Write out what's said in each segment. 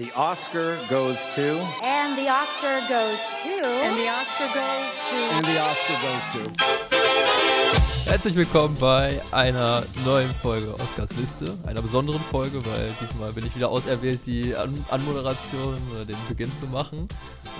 the Oscar goes to. And the Oscar goes to. And the Oscar goes to. And the Oscar goes to. Herzlich willkommen bei einer neuen Folge Oscars Liste. Einer besonderen Folge, weil diesmal bin ich wieder auserwählt, die An Anmoderation oder den Beginn zu machen.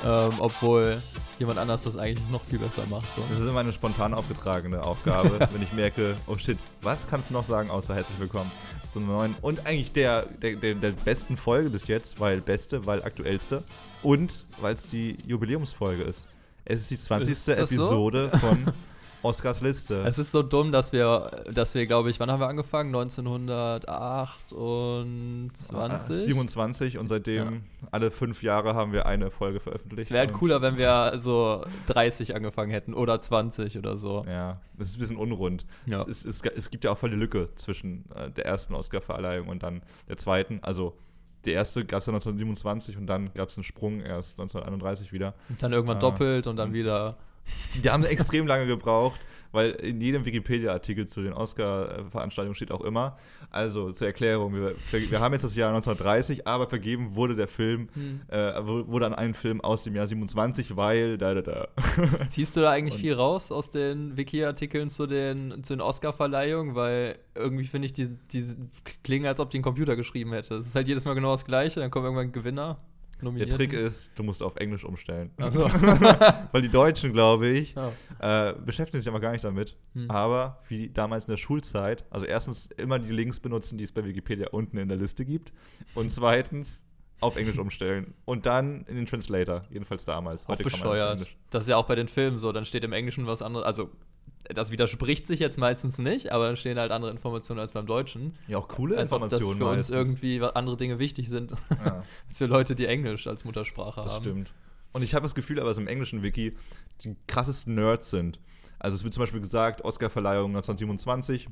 Ähm, obwohl jemand anders das eigentlich noch viel besser macht. So. Das ist immer eine spontan aufgetragene Aufgabe, wenn ich merke, oh shit, was kannst du noch sagen, außer herzlich willkommen zu einer neuen und eigentlich der, der, der, der besten Folge bis jetzt, weil beste, weil aktuellste und weil es die Jubiläumsfolge ist. Es ist die 20. Ist das so? Episode von Oscars Liste. Es ist so dumm, dass wir, dass wir, glaube ich, wann haben wir angefangen? 1928? 27 und seitdem alle fünf Jahre haben wir eine Folge veröffentlicht. Es wäre halt cooler, wenn wir so 30 angefangen hätten oder 20 oder so. Ja, das ist ein bisschen unrund. Ja. Es, ist, es, es gibt ja auch voll die Lücke zwischen äh, der ersten Oscar-Verleihung und dann der zweiten. Also die erste gab es ja 1927 und dann gab es einen Sprung erst 1931 wieder. Und dann irgendwann Ah. doppelt und dann wieder. Die haben extrem lange gebraucht, weil in jedem Wikipedia-Artikel zu den Oscar-Veranstaltungen steht auch immer. Also zur Erklärung, wir, wir haben jetzt das Jahr 1930, aber vergeben wurde der Film, Hm. äh, wurde an einen Film aus dem Jahr 27, weil da, da, da. Ziehst du da eigentlich Und- viel raus aus den Wiki-Artikeln zu den, zu den Oscar-Verleihungen? Weil irgendwie finde ich, die, die klingen, als ob die ein Computer geschrieben hätte. Es ist halt jedes Mal genau das Gleiche, dann kommt irgendwann ein Gewinner. Der. Trick ist, du musst auf Englisch umstellen. Also, Weil die Deutschen, glaube ich, ja. äh, beschäftigen sich aber gar nicht damit. Hm. Aber wie damals in der Schulzeit, also erstens immer die Links benutzen, die es bei Wikipedia unten in der Liste gibt. Und zweitens auf Englisch umstellen. Und dann in den Translator, jedenfalls damals. auch man das bescheuert. Das ist ja auch bei den Filmen so, dann steht im Englischen was anderes. Also, das widerspricht sich jetzt meistens nicht, aber dann stehen halt andere Informationen als beim Deutschen. Ja, auch coole Als ob das für Informationen uns meistens. irgendwie andere Dinge wichtig sind, Ja, als für Leute, die Englisch als Muttersprache das haben. stimmt. Und ich habe das Gefühl, aber dass im englischen Wiki die krassesten Nerds sind. Also es wird zum Beispiel gesagt, Oscarverleihung 1927,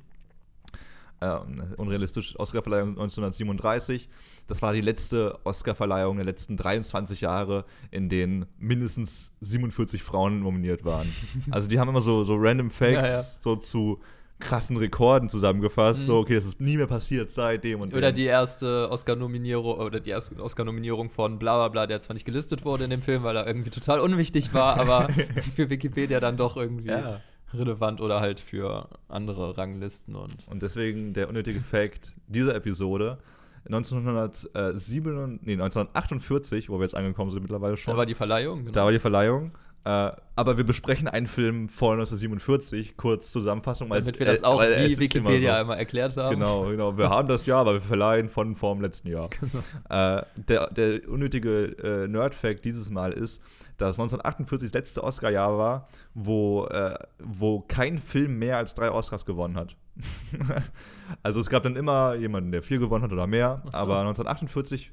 äh, unrealistisch, Oscarverleihung 1937. Das war die letzte Oscarverleihung der letzten 23 Jahre, in denen mindestens 47 Frauen nominiert waren. also die haben immer so, so random Facts Ja, ja. so zu krassen Rekorden zusammengefasst. Mhm. So, okay, das ist nie mehr passiert seitdem und Oder dem. die erste Oscar-Nominierung oder die erste Oscar-Nominierung von bla bla bla, der zwar nicht gelistet wurde in dem Film, weil er irgendwie total unwichtig war, aber für Wikipedia dann doch irgendwie Ja. Relevant oder halt für andere Ranglisten und. Und deswegen der unnötige Fact dieser Episode. 1907, nee, 1948, wo wir jetzt angekommen sind mittlerweile schon, Da war die Verleihung, genau. da war die Verleihung. Äh, aber wir besprechen einen Film vor 1947, kurz Zusammenfassung. damit es- wir das äh, auch wie Wikipedia immer so. einmal erklärt haben. Genau, genau. Wir haben das Jahr, aber wir verleihen von vom letzten Jahr. Genau. Äh, der, der unnötige äh, Nerd-Fact dieses Mal ist, dass 1948 das letzte Oscar-Jahr war, wo, äh, wo kein Film mehr als drei Oscars gewonnen hat. also es gab dann immer jemanden, der vier gewonnen hat oder mehr, so. aber 1948,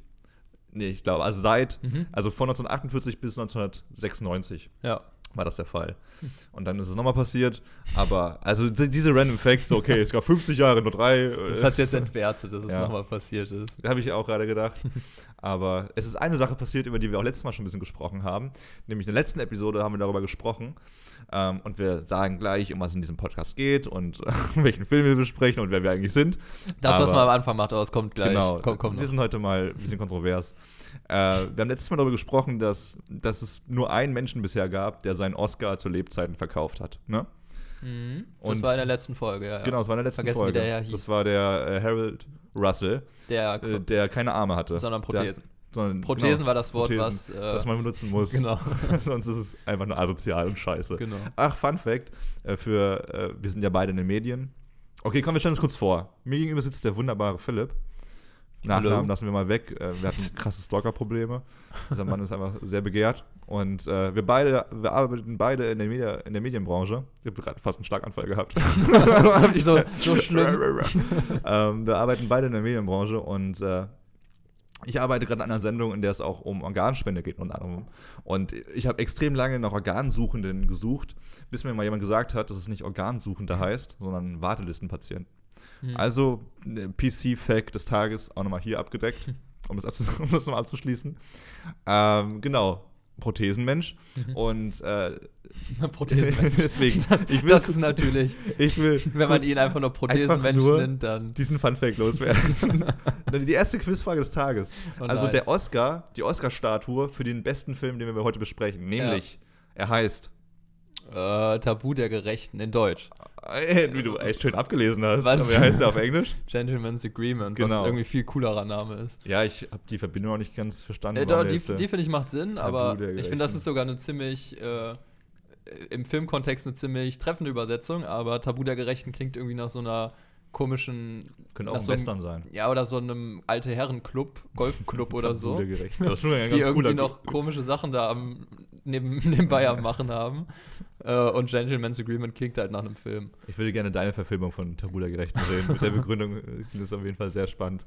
nee, ich glaube, also seit, Mhm. also von 1948 bis 1996 Ja. War das der Fall. Und dann ist es nochmal passiert, aber also di- diese random Facts, okay, es gab 50 Jahre, nur drei. äh, Das hat jetzt entwertet, dass es Ja. nochmal passiert ist. habe ich auch gerade gedacht. Aber es ist eine Sache passiert, über die wir auch letztes Mal schon ein bisschen gesprochen haben. Nämlich in der letzten Episode haben wir darüber gesprochen. Ähm, und wir sagen gleich, um was in diesem Podcast geht und welchen Film wir besprechen und wer wir eigentlich sind. Das, was Aber- man am Anfang macht, aber es kommt gleich. Genau, Komm, komm wir sind heute mal ein bisschen kontrovers. äh, wir haben letztes Mal darüber gesprochen, dass, dass es nur einen Menschen bisher gab, der seinen Oscar zu Lebzeiten verkauft hat. Ne? Mhm. Das Und- war in der letzten Folge, ja. Genau, das war in der letzten Vergessen, wie Folge. der Herr hieß. Das war der äh, Harold Russell, Der, äh, der keine Arme hatte. sondern Der- Prothesen. Sondern, Prothesen genau, war das Wort, Prothesen, was. Äh, das man benutzen muss. genau. Sonst ist es einfach nur asozial und scheiße. genau. Ach, Fun Fact: äh, für, äh, Wir sind ja beide in den Medien. Okay, komm, wir stellen uns kurz vor. Mir gegenüber sitzt der wunderbare Philipp. Nachnamen Hallo. lassen wir mal weg. Äh, wir hatten krasse Stalker-Probleme. Dieser Mann ist einfach sehr begehrt. Und äh, wir beide, wir arbeiten beide in der, Media, in der Medienbranche. Ich habe gerade fast einen Schlaganfall gehabt. so, so schlimm. ähm, wir arbeiten beide in der Medienbranche und äh, ich arbeite gerade an einer Sendung, in der es auch um Organspende geht unter anderem. Und ich habe extrem lange nach Organsuchenden gesucht, bis mir mal jemand gesagt hat, dass es nicht Organsuchende heißt, sondern Wartelistenpatienten. Hm. Also ne, PC-Fact des Tages auch nochmal hier abgedeckt, um das, um das nochmal abzuschließen. Ähm, genau, Prothesenmensch. Mhm. Und äh, Prothesenmensch. deswegen, ich will, Das ist natürlich, ich will wenn man ihn einfach nur Prothesenmensch nur- nennt, dann. diesen Fun Fact loswerden. Die erste Quizfrage des Tages. Oh also der Oscar, die Oscar-Statue für den besten Film, den wir heute besprechen. Nämlich, er heißt, Äh, Tabu der Gerechten in Deutsch. äh, wie du echt schön abgelesen hast. Was? Aber wie heißt er auf Englisch? Gentleman's Agreement, Genau. was irgendwie viel coolerer Name ist. Ja, ich habe die Verbindung noch nicht ganz verstanden. Äh, der die äh, die finde ich macht Sinn, Tabu aber der ich finde, das ist sogar eine ziemlich, äh, im Filmkontext eine ziemlich treffende Übersetzung, aber Tabu der Gerechten klingt irgendwie nach so einer komischen. Könnte auch so Western sein. Ja, oder so einem alte Herrenclub, Golfclub oder so. Das ist schon ein die ganz irgendwie cooler noch komische Sachen da am, neben, nebenbei am Machen haben. Äh, und Gentleman's Agreement klingt halt nach einem Film. Ich würde gerne deine Verfilmung von Tabu der Gerechten sehen. Mit der Begründung ich finde das auf jeden Fall sehr spannend.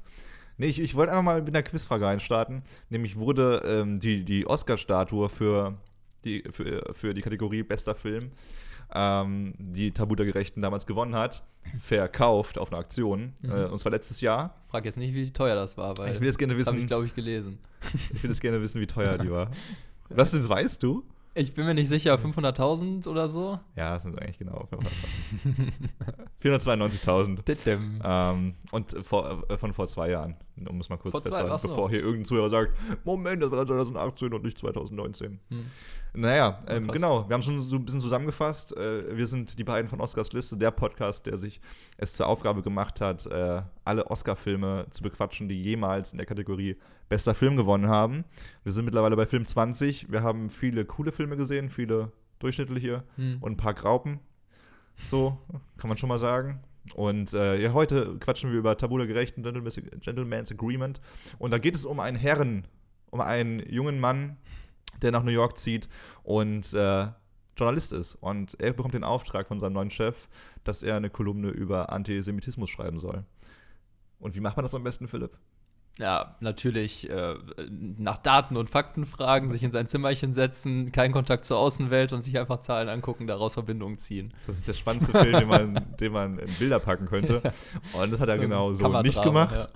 Nee, ich, ich wollte einfach mal mit einer Quizfrage einstarten. Nämlich wurde ähm, die, die Oscar-Statue für die, für, für die Kategorie Bester Film, ähm, die Tabu der Gerechten damals gewonnen hat, verkauft auf einer Aktion. Äh, und zwar letztes Jahr. Frag jetzt nicht, wie teuer das war, weil Ich will jetzt gerne das habe wissen, ich, glaube ich, gelesen. ich will jetzt gerne wissen, wie teuer die war. Was das weißt du? Ich bin mir nicht sicher, 500.000 oder so? Ja, das sind eigentlich genau 492.000. Dittem. Ähm, und vor, äh, von vor zwei Jahren, um es mal kurz festzuhalten, ach so. bevor hier irgendein Zuhörer sagt, Moment, das war 2018 und nicht 2019. Hm. Naja, ähm, genau, wir haben schon so ein bisschen zusammengefasst. Äh, wir sind die beiden von Oscars Liste, der Podcast, der sich es zur Aufgabe gemacht hat, äh, alle Oscar-Filme zu bequatschen, die jemals in der Kategorie bester Film gewonnen haben. Wir sind mittlerweile bei Film 20. Wir haben viele coole Filme gesehen, viele durchschnittliche Hm. und ein paar Graupen. So, kann man schon mal sagen. Und äh, ja, heute quatschen wir über Tabu der Gerechten, Gentleman's, Gentleman's Agreement. Und da geht es um einen Herren, um einen jungen Mann, der nach New York zieht und äh, Journalist ist. Und er bekommt den Auftrag von seinem neuen Chef, dass er eine Kolumne über Antisemitismus schreiben soll. Und wie macht man das am besten, Philipp? Ja, natürlich äh, nach Daten und Fakten fragen, sich in sein Zimmerchen setzen, keinen Kontakt zur Außenwelt und sich einfach Zahlen angucken, daraus Verbindungen ziehen. Das ist der spannendste Film, den man, den man in Bilder packen könnte. Und das hat er So genau so nicht gemacht. ja.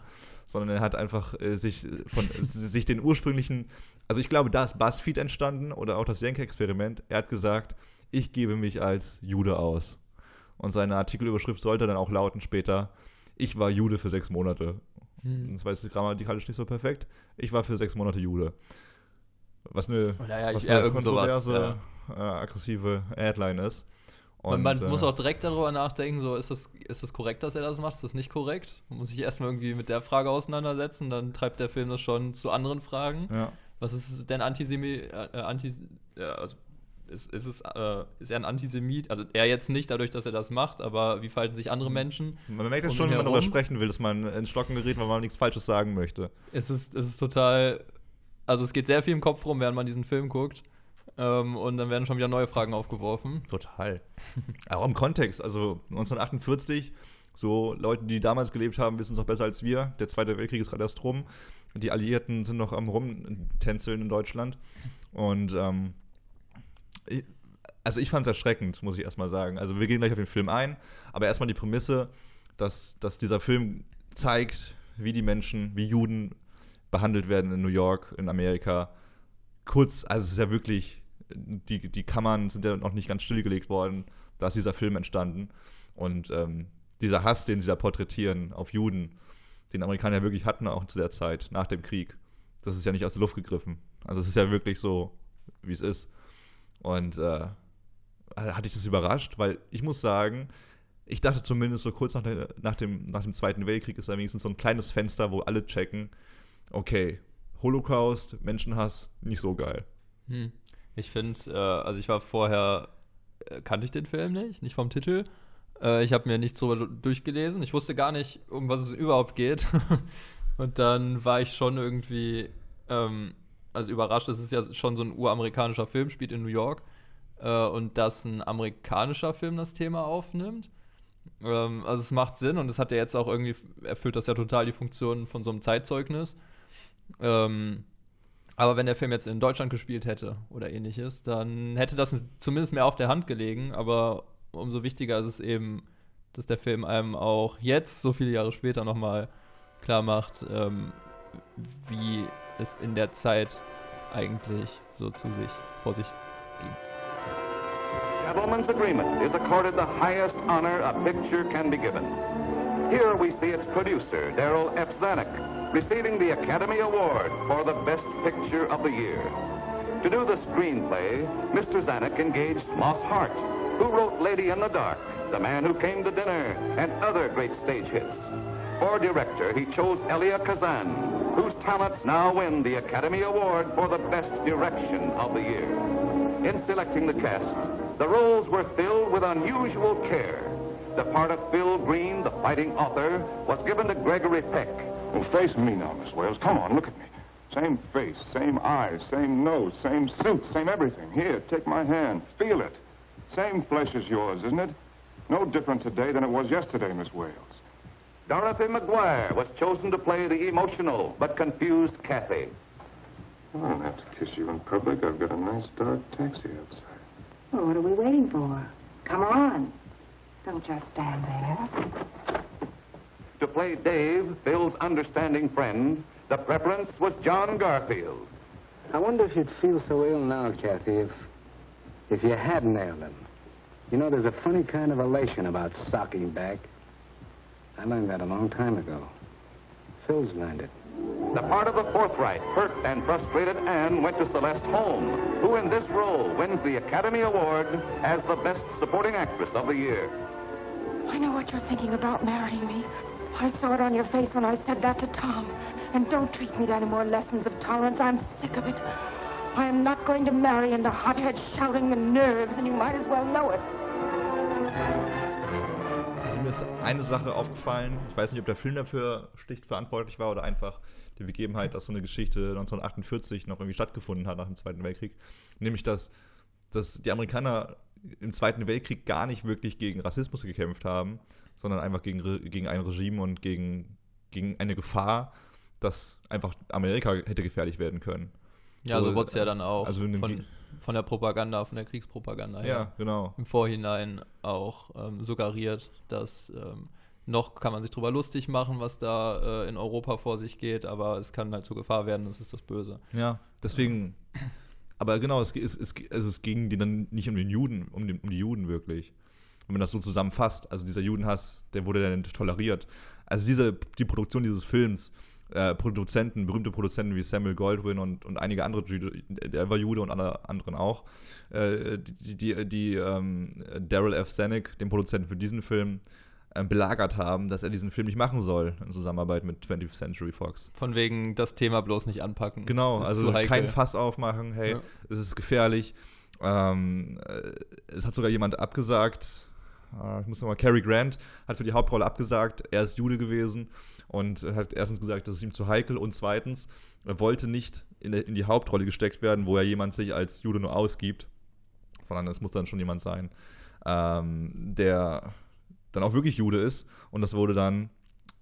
sondern er hat einfach äh, sich von sich den ursprünglichen, also ich glaube, da ist BuzzFeed entstanden oder auch das Jenke-Experiment. Er hat gesagt, ich gebe mich als Jude aus. Und seine Artikelüberschrift sollte dann auch lauten später, ich war Jude für sechs Monate. Hm. Das war jetzt grammatikalisch nicht so perfekt. Ich war für sechs Monate Jude. Was eine, Oder ja, was ich, ja, eine irgend sowas. kontroverse, Ja. äh, aggressive Headline ist. Man, man äh, muss auch direkt darüber nachdenken, so ist das, ist das korrekt, dass er das macht, ist das nicht korrekt? Man muss sich erstmal irgendwie mit der Frage auseinandersetzen, dann treibt der Film das schon zu anderen Fragen. ja. Was ist denn Antisemi äh, äh, Antis ja, also ist, ist, es, äh, ist er ein Antisemit? Also er jetzt nicht, dadurch, dass er das macht, aber wie verhalten sich andere Menschen? Man merkt ja um schon, wenn man darüber sprechen will, dass man ins Stocken gerät, weil man nichts Falsches sagen möchte. Es ist, es ist total. Also es geht sehr viel im Kopf rum, während man diesen Film guckt. Ähm, und dann werden schon wieder neue Fragen aufgeworfen. Total. Auch im Kontext, also 1948, so Leute, die damals gelebt haben, wissen es auch besser als wir. Der Zweite Weltkrieg ist gerade erst rum. Die Alliierten sind noch am Rumtänzeln in Deutschland. Und ähm, also ich fand es erschreckend, muss ich erstmal sagen. Also wir gehen gleich auf den Film ein, aber erstmal die Prämisse, dass, dass dieser Film zeigt, wie die Menschen, wie Juden behandelt werden in New York, in Amerika. Kurz, also es ist ja wirklich, die, die Kammern sind ja noch nicht ganz stillgelegt worden. Da ist dieser Film entstanden. Und ähm, dieser Hass, den sie da porträtieren auf Juden, den Amerikaner wirklich hatten, auch zu der Zeit, nach dem Krieg, das ist ja nicht aus der Luft gegriffen. Also es ist ja wirklich so, wie es ist. Und äh, hatte ich das überrascht, weil ich muss sagen, ich dachte zumindest so kurz nach, der, nach, dem, nach dem Zweiten Weltkrieg ist da wenigstens so ein kleines Fenster, wo alle checken, okay, Holocaust, Menschenhass, nicht so geil. Hm. Ich finde, äh, also ich war vorher, äh, kannte ich den Film nicht, nicht vom Titel. Äh, ich habe mir nichts drüber durchgelesen. Ich wusste gar nicht, um was es überhaupt geht. Und dann war ich schon irgendwie, ähm, also überrascht, es ist ja schon so ein uramerikanischer Film, spielt in New York. Äh, und dass ein amerikanischer Film das Thema aufnimmt. Ähm, also es macht Sinn und es hat ja jetzt auch irgendwie, erfüllt das ja total die Funktion von so einem Zeitzeugnis. Ähm, aber wenn der Film jetzt in Deutschland gespielt hätte oder ähnliches, dann hätte das zumindest mehr auf der Hand gelegen. Aber umso wichtiger ist es eben, dass der Film einem auch jetzt, so viele Jahre später, nochmal klar macht, ähm, wie es in der Zeit eigentlich so zu sich, vor sich Gentleman's Agreement is accorded the highest honor a picture can be given. Here we see its producer, Darrell F. Zanuck, receiving the Academy Award for the Best Picture of the Year. To do the screenplay, Mr. Zanuck engaged Moss Hart, who wrote Lady in the Dark, The Man Who Came to Dinner, and other great stage hits. For director, he chose Elia Kazan, whose talents now win the Academy Award for the Best Direction of the Year. In selecting the cast, the roles were filled with unusual care. The part of Phil Green, the fighting author, was given to Gregory Peck. Well, face me now, Miss Wales. Come on, look at me. Same face, same eyes, same nose, same suit, same everything. Here, take my hand. Feel it. Same flesh as yours, isn't it? No different today than it was yesterday, Miss Wales. Dorothy McGuire was chosen to play the emotional but confused Kathy. Oh, I don't have to kiss you in public. I've got a nice dark taxi outside. Well, what are we waiting for? Come on. Don't just stand there. To play Dave, Phil's understanding friend, the preference was John Garfield. I wonder if you'd feel so ill now, Kathy, if if you had nailed him. You know, there's a funny kind of elation about socking back. I learned that a long time ago. Phil's learned it. The part of the forthright, hurt, and frustrated Anne went to Celeste Holm, who in this role wins the Academy Award as the Best Supporting Actress of the Year. I know what you're thinking about marrying me. I saw it on your face when I said that to Tom. And don't treat me to any more lessons of tolerance. I'm sick of it. I am not going to marry into hothead shouting and nerves, and you might as well know it. Also mir ist eine Sache aufgefallen, ich weiß nicht, ob der Film dafür schlicht verantwortlich war oder einfach die Begebenheit, dass so eine Geschichte 1948 noch irgendwie stattgefunden hat nach dem Zweiten Weltkrieg. Nämlich, dass, dass die Amerikaner im Zweiten Weltkrieg gar nicht wirklich gegen Rassismus gekämpft haben, sondern einfach gegen, gegen ein Regime und gegen, gegen eine Gefahr, dass einfach Amerika hätte gefährlich werden können. Ja, so So, wurde es ja dann auch also von, von der Propaganda, von der Kriegspropaganda her. Ja, genau. Im Vorhinein auch ähm, suggeriert, dass ähm, noch kann man sich drüber lustig machen, was da äh, in Europa vor sich geht, aber es kann halt zur Gefahr werden, das ist das Böse. Ja, deswegen. Aber genau, es, es, es, also es ging die dann nicht um den Juden, um, den, um die Juden wirklich. Wenn man das so zusammenfasst, also dieser Judenhass, der wurde dann toleriert. Also diese, die Produktion dieses Films, äh, Produzenten, berühmte Produzenten wie Samuel Goldwyn und, und einige andere Jude, der war Jude und andere, anderen auch, äh, die, die, die ähm, Daryl F. Zanuck, den Produzenten für diesen Film, äh, belagert haben, dass er diesen Film nicht machen soll in Zusammenarbeit mit 20th Century Fox. Von wegen das Thema bloß nicht anpacken. Genau, also kein Fass aufmachen, hey, Ja. es ist gefährlich. Ähm, äh, es hat sogar jemand abgesagt, ich muss nochmal, Cary Grant hat für die Hauptrolle abgesagt, er ist Jude gewesen und hat erstens gesagt, das ist ihm zu heikel und zweitens, er wollte nicht in, die Hauptrolle gesteckt werden, wo ja jemand sich als Jude nur ausgibt, sondern es muss dann schon jemand sein, ähm, der dann auch wirklich Jude ist und das wurde dann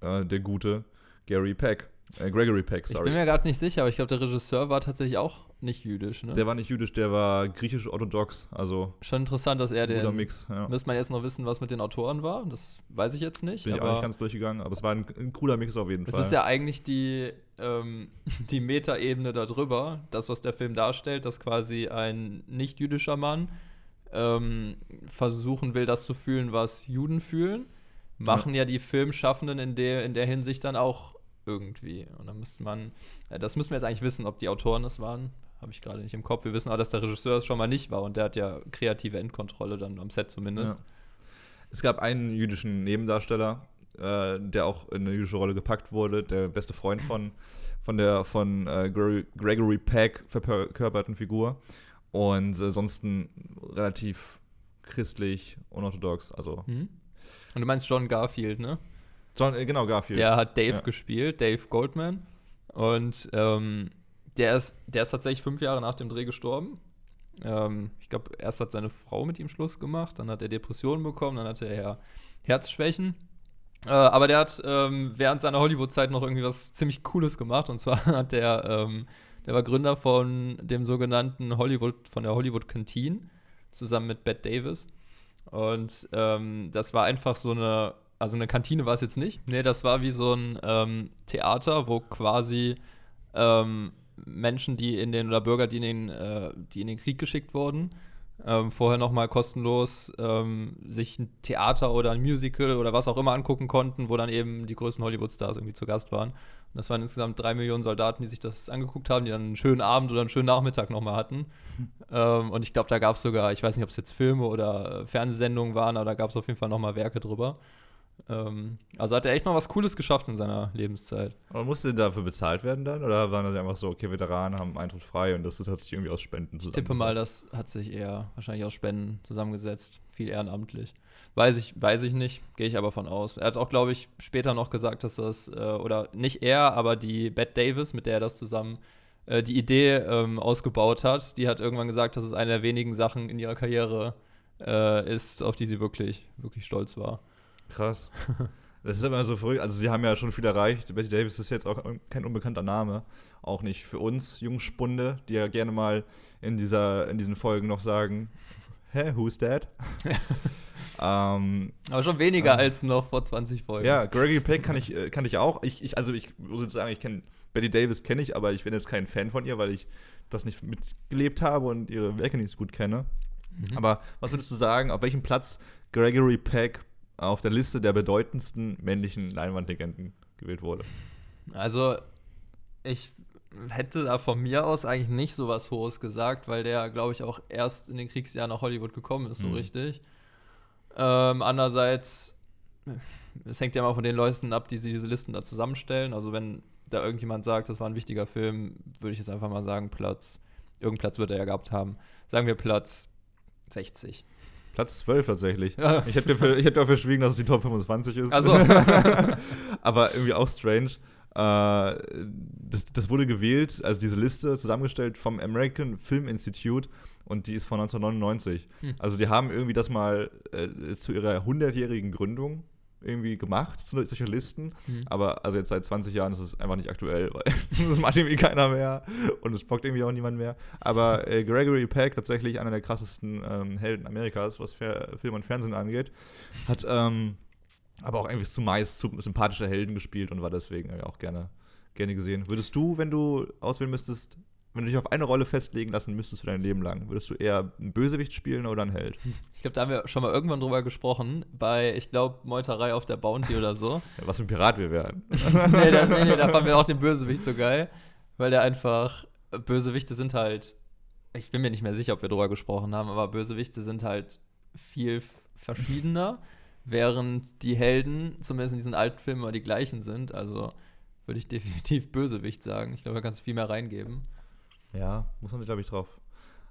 äh, der gute Gary Peck, äh, Gregory Peck, Ich sorry. bin mir gerade nicht sicher, aber ich glaube, der Regisseur war tatsächlich auch nicht jüdisch. Ne? Der war nicht jüdisch, der war griechisch-orthodox, also Schon interessant, dass er guter den. Mix. Ja. Müsste man jetzt noch wissen, was mit den Autoren war. Das weiß ich jetzt nicht. Bin ich auch nicht ganz durchgegangen, aber es war ein, ein cooler Mix auf jeden es Fall. ist ja eigentlich die, ähm, die Metaebene darüber, das, was der Film darstellt, dass quasi ein nicht-jüdischer Mann ähm, versuchen will, das zu fühlen, was Juden fühlen. Machen ja, die Filmschaffenden in der, in der Hinsicht dann auch irgendwie. Und dann müsste man, das müssen wir jetzt eigentlich wissen, ob die Autoren es waren. Habe ich gerade nicht im Kopf. Wir wissen aber, dass der Regisseur es schon mal nicht war und der hat ja kreative Endkontrolle dann am Set zumindest. Ja. Es gab einen jüdischen Nebendarsteller, äh, der auch in eine jüdische Rolle gepackt wurde, der beste Freund von, von der von äh, Gregory, Peck verkörperten Figur. Und äh, sonst relativ christlich, unorthodox. Also Mhm. Und du meinst John Garfield, ne? John, äh, genau, Garfield. Der hat Dave Ja. gespielt, Dave Goldman. Und ähm, der, ist, der ist tatsächlich fünf Jahre nach dem Dreh gestorben. Ähm, ich glaube, erst hat seine Frau mit ihm Schluss gemacht, dann hat er Depressionen bekommen, dann hatte er Herzschwächen. Äh, aber der hat ähm, während seiner Hollywood-Zeit noch irgendwie was ziemlich Cooles gemacht. Und zwar hat der, ähm, der war Gründer von dem sogenannten Hollywood, von der Hollywood Canteen, zusammen mit Bette Davis. Und ähm, das war einfach so eine, also eine Kantine war es jetzt nicht. Nee, das war wie so ein ähm, Theater, wo quasi ähm, Menschen, die in den, oder Bürger, die in den, äh, die in den Krieg geschickt wurden, ähm, vorher nochmal kostenlos ähm, sich ein Theater oder ein Musical oder was auch immer angucken konnten, wo dann eben die größten Hollywood-Stars irgendwie zu Gast waren. Und das waren insgesamt drei Millionen Soldaten, die sich das angeguckt haben, die dann einen schönen Abend oder einen schönen Nachmittag nochmal hatten. ähm, und ich glaube, da gab es sogar, ich weiß nicht, ob es jetzt Filme oder äh, Fernsehsendungen waren, aber da gab es auf jeden Fall nochmal Werke drüber. Ähm, also hat er echt noch was Cooles geschafft in seiner Lebenszeit. Aber musste dafür bezahlt werden dann? Oder waren das einfach so, okay, Veteranen haben Eintritt frei und das hat sich irgendwie aus Spenden zusammen? Ich tippe mal, das hat sich eher wahrscheinlich aus Spenden zusammengesetzt. Viel ehrenamtlich. Weiß ich, weiß ich nicht, gehe ich aber von aus. Er hat auch, glaube ich, später noch gesagt, dass das, äh, oder nicht er, aber die Bette Davis, mit der er das zusammen äh, die Idee ähm, ausgebaut hat, die hat irgendwann gesagt, dass es eine der wenigen Sachen in ihrer Karriere äh, ist, auf die sie wirklich, wirklich stolz war. Krass. Das ist immer so verrückt. Also, sie haben ja schon viel erreicht. Betty Davis ist jetzt auch kein unbekannter Name. Auch nicht für uns Jungspunde, die ja gerne mal in, dieser, in diesen Folgen noch sagen: Hä, who's that? ähm, Aber schon weniger ähm, als noch vor 20 Folgen. Ja, Gregory Peck kann ich, äh, kann ich auch. Ich, ich, also, ich muss jetzt sagen, ich kenne Betty Davis, kenne ich, aber ich bin jetzt kein Fan von ihr, weil ich das nicht mitgelebt habe und ihre Werke nicht so gut kenne. Mhm. Aber was würdest du sagen, auf welchem Platz Gregory Peck auf der Liste der bedeutendsten männlichen Leinwandlegenden gewählt wurde. Also, ich hätte da von mir aus eigentlich nicht so was Hohes gesagt, weil der, glaube ich, auch erst in den Kriegsjahren nach Hollywood gekommen ist, so mhm. richtig. Ähm, andererseits, es hängt ja mal von den Leuten ab, die sie diese Listen da zusammenstellen. Also, wenn da irgendjemand sagt, das war ein wichtiger Film, würde ich jetzt einfach mal sagen, Platz, irgendeinen Platz wird er ja gehabt haben. Sagen wir Platz 60. Platz 12 tatsächlich. Ja. Ich hätte mir, hätt mir verschwiegen, dass es die Top 25 ist. Also. Aber irgendwie auch strange. Äh, das, das, wurde gewählt, also diese Liste zusammengestellt vom American Film Institute und die ist von 1999. Hm. Also die haben irgendwie das mal äh, zu ihrer 100-jährigen Gründung irgendwie gemacht, solche Listen. Mhm. Aber also jetzt seit 20 Jahren ist es einfach nicht aktuell, weil das macht irgendwie keiner mehr und es bockt irgendwie auch niemand mehr. Aber äh, Gregory Peck, tatsächlich einer der krassesten ähm, Helden Amerikas, was Film und Fernsehen angeht, hat ähm, aber auch irgendwie zumeist zu sympathische Helden gespielt und war deswegen auch gerne, gerne gesehen. Würdest du, wenn du auswählen müsstest, wenn du dich auf eine Rolle festlegen lassen müsstest für dein Leben lang, würdest du eher einen Bösewicht spielen oder einen Held? Ich glaube, da haben wir schon mal irgendwann drüber gesprochen, bei, ich glaube, Meuterei auf der Bounty oder so. Ja, was für ein Pirat wir wären. nee, da, nee, nee, da fanden wir auch den Bösewicht so geil, weil der einfach, Bösewichte sind halt, ich bin mir nicht mehr sicher, ob wir drüber gesprochen haben, aber Bösewichte sind halt viel verschiedener, während die Helden, zumindest in diesen alten Filmen, immer die gleichen sind. Also würde ich definitiv Bösewicht sagen. Ich glaube, da kannst du viel mehr reingeben. Ja, muss man sich, glaube ich, drauf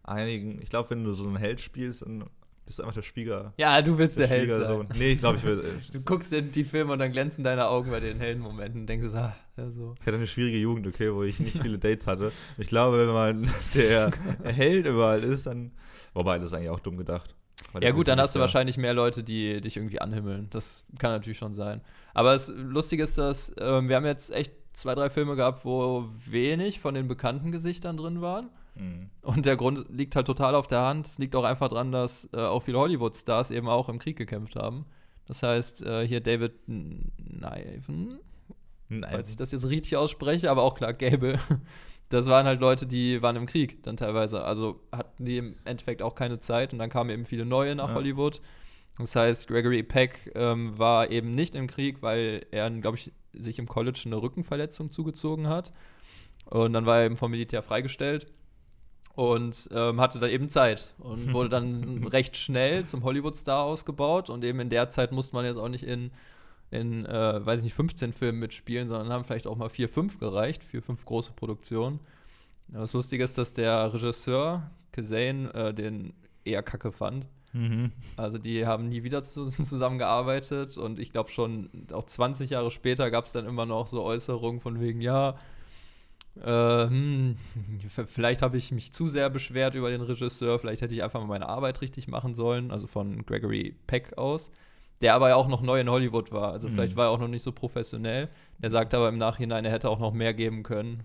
einigen. Ich glaube, wenn du so einen Held spielst, dann bist du einfach der Schwieger. Ja, du willst der, der Held sein. Nee, ich glaube, ich will. du guckst in die Filme und dann glänzen deine Augen bei den Heldenmomenten und denkst, ah, ja, so. Ich hatte eine schwierige Jugend, okay, wo ich nicht viele Dates hatte. Ich glaube, wenn man der Held überall ist, dann. Wobei, das ist eigentlich auch dumm gedacht. Ja, gut, dann hast du wahrscheinlich mehr Leute, die dich irgendwie anhimmeln. Das kann natürlich schon sein. Aber das Lustige ist, dass äh, wir haben jetzt echt zwei, drei Filme gehabt, wo wenig von den bekannten Gesichtern drin waren. Mhm. Und der Grund liegt halt total auf der Hand. Es liegt auch einfach daran, dass äh, auch viele Hollywood-Stars eben auch im Krieg gekämpft haben. Das heißt, äh, hier David Niven, falls ich das jetzt richtig ausspreche, aber auch Clark Gable. Das waren halt Leute, die waren im Krieg dann teilweise. Also hatten die im Endeffekt auch keine Zeit und dann kamen eben viele neue nach ja. Hollywood. Das heißt, Gregory Peck ähm, war eben nicht im Krieg, weil er, glaube ich, sich im College eine Rückenverletzung zugezogen hat. Und dann war er eben vom Militär freigestellt und ähm, hatte da eben Zeit und wurde dann recht schnell zum Hollywood-Star ausgebaut. Und eben in der Zeit musste man jetzt auch nicht in, in äh, weiß ich nicht, 15 Filmen mitspielen, sondern haben vielleicht auch mal 4, 5 gereicht, 4, 5 große Produktionen. Das Lustige ist, dass der Regisseur, Kazane, äh, den eher kacke fand. Mhm. Also die haben nie wieder zusammengearbeitet und ich glaube schon auch 20 Jahre später gab es dann immer noch so Äußerungen von wegen, ja, äh, hm, vielleicht habe ich mich zu sehr beschwert über den Regisseur, vielleicht hätte ich einfach mal meine Arbeit richtig machen sollen, also von Gregory Peck aus, der aber ja auch noch neu in Hollywood war, also mhm. vielleicht war er auch noch nicht so professionell. Er sagt aber im Nachhinein, er hätte auch noch mehr geben können,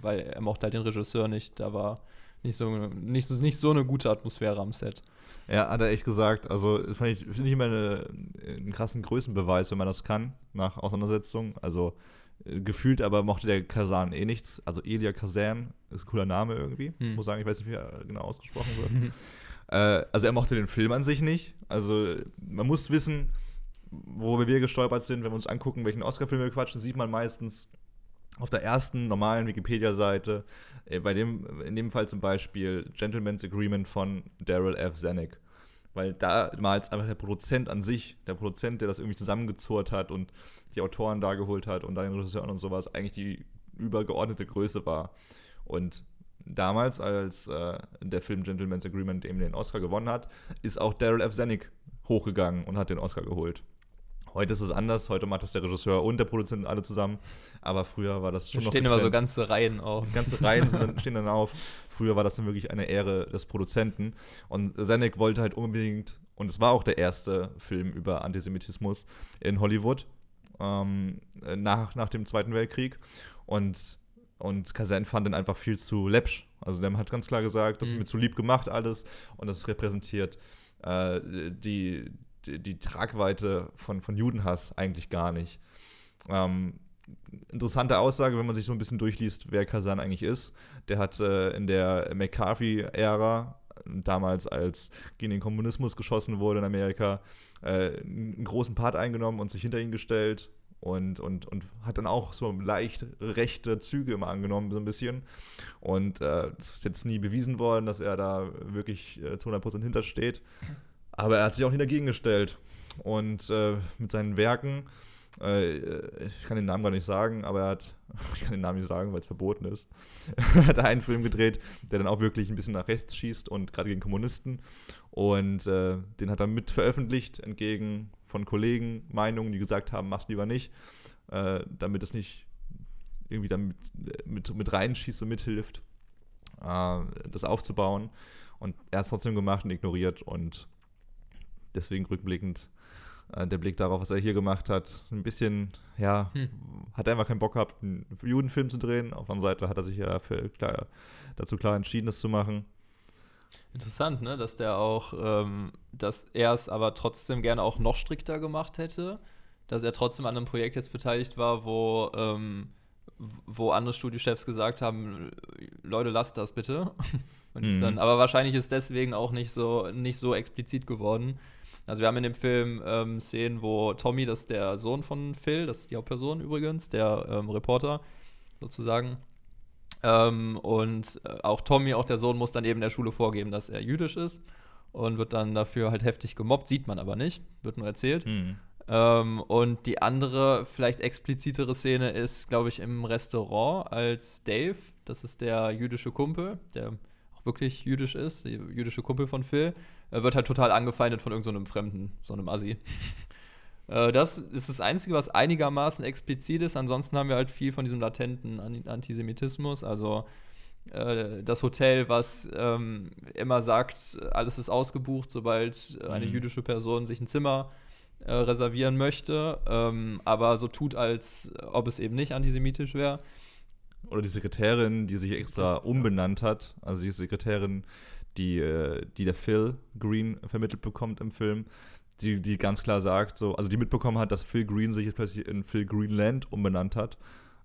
weil er mochte halt den Regisseur nicht, da war nicht so, nicht, nicht so eine gute Atmosphäre am Set. Ja, hat er echt gesagt. Also, finde ich, find ich immer eine, einen krassen Größenbeweis, wenn man das kann, nach Auseinandersetzung. Also, äh, gefühlt aber mochte der Kazan eh nichts. Also, Elia Kazan ist ein cooler Name irgendwie. Hm. Muss sagen, ich weiß nicht, wie er genau ausgesprochen wird. Äh, also er mochte den Film an sich nicht. Also man muss wissen, worüber wir gestolpert sind, wenn wir uns angucken, welchen Oscar-Film wir quatschen, sieht man meistens auf der ersten normalen Wikipedia-Seite, äh, bei dem, in dem Fall zum Beispiel Gentleman's Agreement von Daryl F. Zanuck. Weil damals einfach der Produzent an sich, der Produzent, der das irgendwie zusammengezurrt hat und die Autoren da geholt hat und dann den Regisseuren und sowas, eigentlich die übergeordnete Größe war. Und damals, als äh, der Film Gentleman's Agreement eben den Oscar gewonnen hat, ist auch Daryl F. Zanuck hochgegangen und hat den Oscar geholt. Heute ist es anders, heute macht das der Regisseur und der Produzent alle zusammen, aber früher war das schon Da noch stehen getrennt. immer so ganze Reihen auf. Ganze Reihen sind stehen dann auf. Früher war das dann wirklich eine Ehre des Produzenten. Und Zanuck wollte halt unbedingt, und es war auch der erste Film über Antisemitismus in Hollywood ähm, nach, nach dem Zweiten Weltkrieg. Und, und Kazan fand den einfach viel zu läppsch. Also der hat ganz klar gesagt, das ist Mhm. mir zu lieb gemacht alles und das repräsentiert äh, die, die, Tragweite von, von Judenhass eigentlich gar nicht. Ähm, interessante Aussage, wenn man sich so ein bisschen durchliest, wer Kazan eigentlich ist. Der hat äh, in der McCarthy-Ära, damals als gegen den Kommunismus geschossen wurde in Amerika, äh, einen großen Part eingenommen und sich hinter ihn gestellt und, und, und hat dann auch so leicht rechte Züge immer angenommen, so ein bisschen. Und äh, es ist jetzt nie bewiesen worden, dass er da wirklich äh, zu 100% hintersteht. Aber er hat sich auch nie dagegen gestellt. Und äh, mit seinen Werken, äh, ich kann den Namen gar nicht sagen, aber er hat, ich kann den Namen nicht sagen, weil es verboten ist, er hat einen Film gedreht, der dann auch wirklich ein bisschen nach rechts schießt und gerade gegen Kommunisten. Und äh, den hat er mit veröffentlicht, entgegen von Kollegen Meinungen, die gesagt haben, mach's lieber nicht, äh, damit es nicht irgendwie damit mit, mit reinschießt und mithilft, äh, das aufzubauen. Und er hat es trotzdem gemacht und ignoriert und deswegen rückblickend äh, der Blick darauf, was er hier gemacht hat, ein bisschen, ja, Hm. hat er einfach keinen Bock gehabt, einen Judenfilm zu drehen. Auf der anderen Seite hat er sich ja dafür klar, dazu klar entschieden, das zu machen. Interessant, ne? Dass der auch, ähm, dass er es aber trotzdem gerne auch noch strikter gemacht hätte. Dass er trotzdem an einem Projekt jetzt beteiligt war, wo, ähm, wo andere Studiochefs gesagt haben, Leute, lasst das bitte. Mhm. dann, aber wahrscheinlich ist deswegen auch nicht so, nicht so explizit geworden. Also wir haben in dem Film ähm, Szenen, wo Tommy, das ist der Sohn von Phil, das ist die Hauptperson übrigens, der ähm, Reporter sozusagen, ähm, und äh, auch Tommy, auch der Sohn, muss dann eben der Schule vorgeben, dass er jüdisch ist und wird dann dafür halt heftig gemobbt, sieht man aber nicht, wird nur erzählt. Mhm. Ähm, und die andere, vielleicht explizitere Szene ist, glaube ich, im Restaurant als Dave, das ist der jüdische Kumpel, der wirklich jüdisch ist, der jüdische Kumpel von Phil, äh, wird halt total angefeindet von irgendeinem so Fremden, so einem Assi. Äh, Das ist das Einzige, was einigermaßen explizit ist. Ansonsten haben wir halt viel von diesem latenten An- Antisemitismus. Also äh, das Hotel, was ähm, immer sagt, alles ist ausgebucht, sobald eine Mhm. jüdische Person sich ein Zimmer äh, reservieren möchte, ähm, aber so tut, als ob es eben nicht antisemitisch wäre. Oder die Sekretärin, die sich extra umbenannt hat. Also die Sekretärin, die, äh, die der Phil Green vermittelt bekommt im Film, die, die ganz klar sagt, so, also die mitbekommen hat, dass Phil Green sich jetzt plötzlich in Phil Greenland umbenannt hat,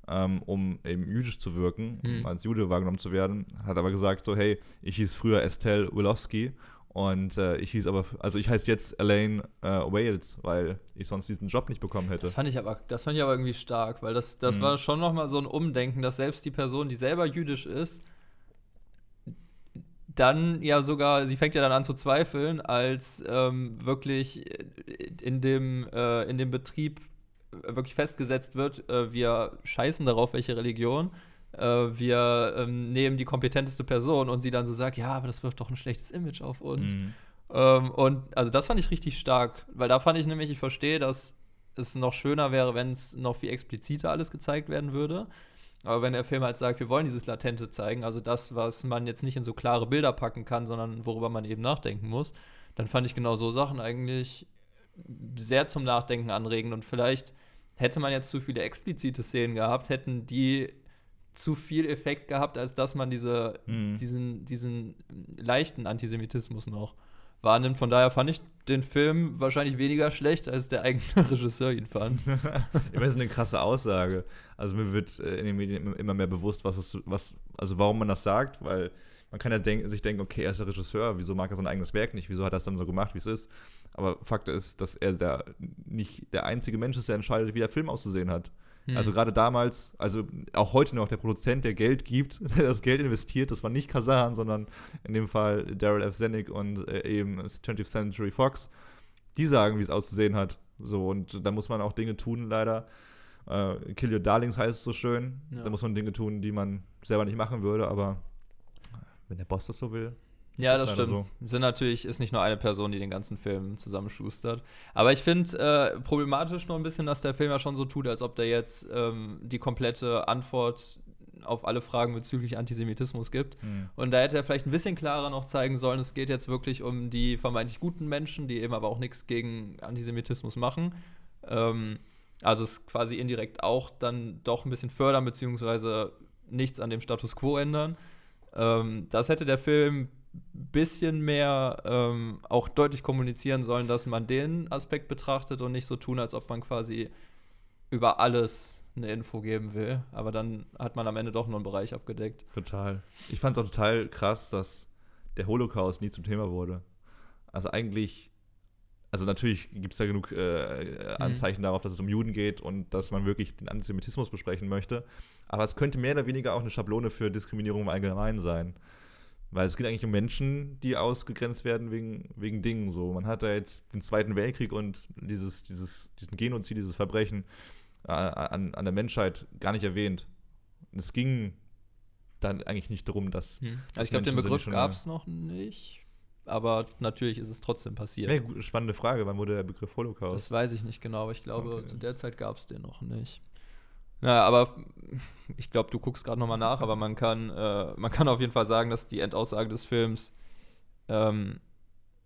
ähm, um eben jüdisch zu wirken, um Mhm. als Jude wahrgenommen zu werden. Hat aber gesagt, so, hey, ich hieß früher Estelle Wilowski und äh, ich hieß aber, also ich heiße jetzt Elaine äh, Wales, weil ich sonst diesen Job nicht bekommen hätte. Das fand ich aber, das fand ich aber irgendwie stark, weil das, das Mhm. war schon noch mal so ein Umdenken, dass selbst die Person, die selber jüdisch ist, dann ja sogar, sie fängt ja dann an zu zweifeln, als ähm, wirklich in dem, äh, in dem Betrieb wirklich festgesetzt wird, äh, wir scheißen darauf, welche Religion, wir ähm, nehmen die kompetenteste Person und sie dann so sagt, ja, aber das wirft doch ein schlechtes Image auf uns. Mhm. Ähm, und also das fand ich richtig stark, weil da fand ich nämlich, ich verstehe, dass es noch schöner wäre, wenn es noch viel expliziter alles gezeigt werden würde. Aber wenn der Film halt sagt, wir wollen dieses Latente zeigen, also das, was man jetzt nicht in so klare Bilder packen kann, sondern worüber man eben nachdenken muss, dann fand ich genau so Sachen eigentlich sehr zum Nachdenken anregend. Und vielleicht hätte man jetzt zu viele explizite Szenen gehabt, hätten die zu viel Effekt gehabt, als dass man diese, Mhm. diesen, diesen leichten Antisemitismus noch wahrnimmt. Von daher fand ich den Film wahrscheinlich weniger schlecht, als der eigene Regisseur ihn fand. das ist eine krasse Aussage. Also mir wird äh, in den Medien immer mehr bewusst, was es, was, also warum man das sagt, weil man kann ja denk, sich denken, okay, er ist der Regisseur, wieso mag er sein eigenes Werk nicht, wieso hat er es dann so gemacht, wie es ist. Aber Fakt ist, dass er der, nicht der einzige Mensch ist, der entscheidet, wie der Film auszusehen hat. Hm. Also gerade damals, also auch heute noch der Produzent, der Geld gibt, der das Geld investiert, das war nicht Kazan, sondern in dem Fall Daryl F. Zanuck und äh, eben 20th Century Fox. Die sagen, wie es auszusehen hat. So, und da muss man auch Dinge tun, leider. Äh, Kill Your Darlings heißt es so schön. Ja. Da muss man Dinge tun, die man selber nicht machen würde, aber wenn der Boss das so will, ja, das, das stimmt. So. Sind natürlich, ist nicht nur eine Person, die den ganzen Film zusammenschustert. Aber ich finde äh, problematisch noch ein bisschen, dass der Film ja schon so tut, als ob der jetzt ähm, die komplette Antwort auf alle Fragen bezüglich Antisemitismus gibt. Mhm. Und da hätte er vielleicht ein bisschen klarer noch zeigen sollen, es geht jetzt wirklich um die vermeintlich guten Menschen, die eben aber auch nichts gegen Antisemitismus machen. Ähm, also es quasi indirekt auch dann doch ein bisschen fördern, beziehungsweise nichts an dem Status quo ändern. Ähm, das hätte der Film bisschen mehr ähm, auch deutlich kommunizieren sollen, dass man den Aspekt betrachtet und nicht so tun, als ob man quasi über alles eine Info geben will. Aber dann hat man am Ende doch nur einen Bereich abgedeckt. Total. Ich fand es auch total krass, dass der Holocaust nie zum Thema wurde. Also eigentlich, also natürlich gibt es da genug äh, mhm. Anzeichen mhm. darauf, dass es um Juden geht und dass man wirklich den Antisemitismus besprechen möchte. Aber es könnte mehr oder weniger auch eine Schablone für Diskriminierung im Allgemeinen sein. Weil es geht eigentlich um Menschen, die ausgegrenzt werden wegen, wegen Dingen. So, man hat da jetzt den Zweiten Weltkrieg und dieses, dieses, diesen Genozid, dieses Verbrechen äh, an, an der Menschheit gar nicht erwähnt. Es ging dann eigentlich nicht darum, dass. Hm. Also ich glaube, den Begriff gab es noch nicht. Aber natürlich ist es trotzdem passiert. Ja, spannende Frage, wann wurde der Begriff Holocaust? Das weiß ich nicht genau, aber ich glaube, okay. zu der Zeit gab es den noch nicht. Ja, aber ich glaube, du guckst gerade nochmal nach, aber man kann, äh, man kann auf jeden Fall sagen, dass die Endaussage des Films, ähm,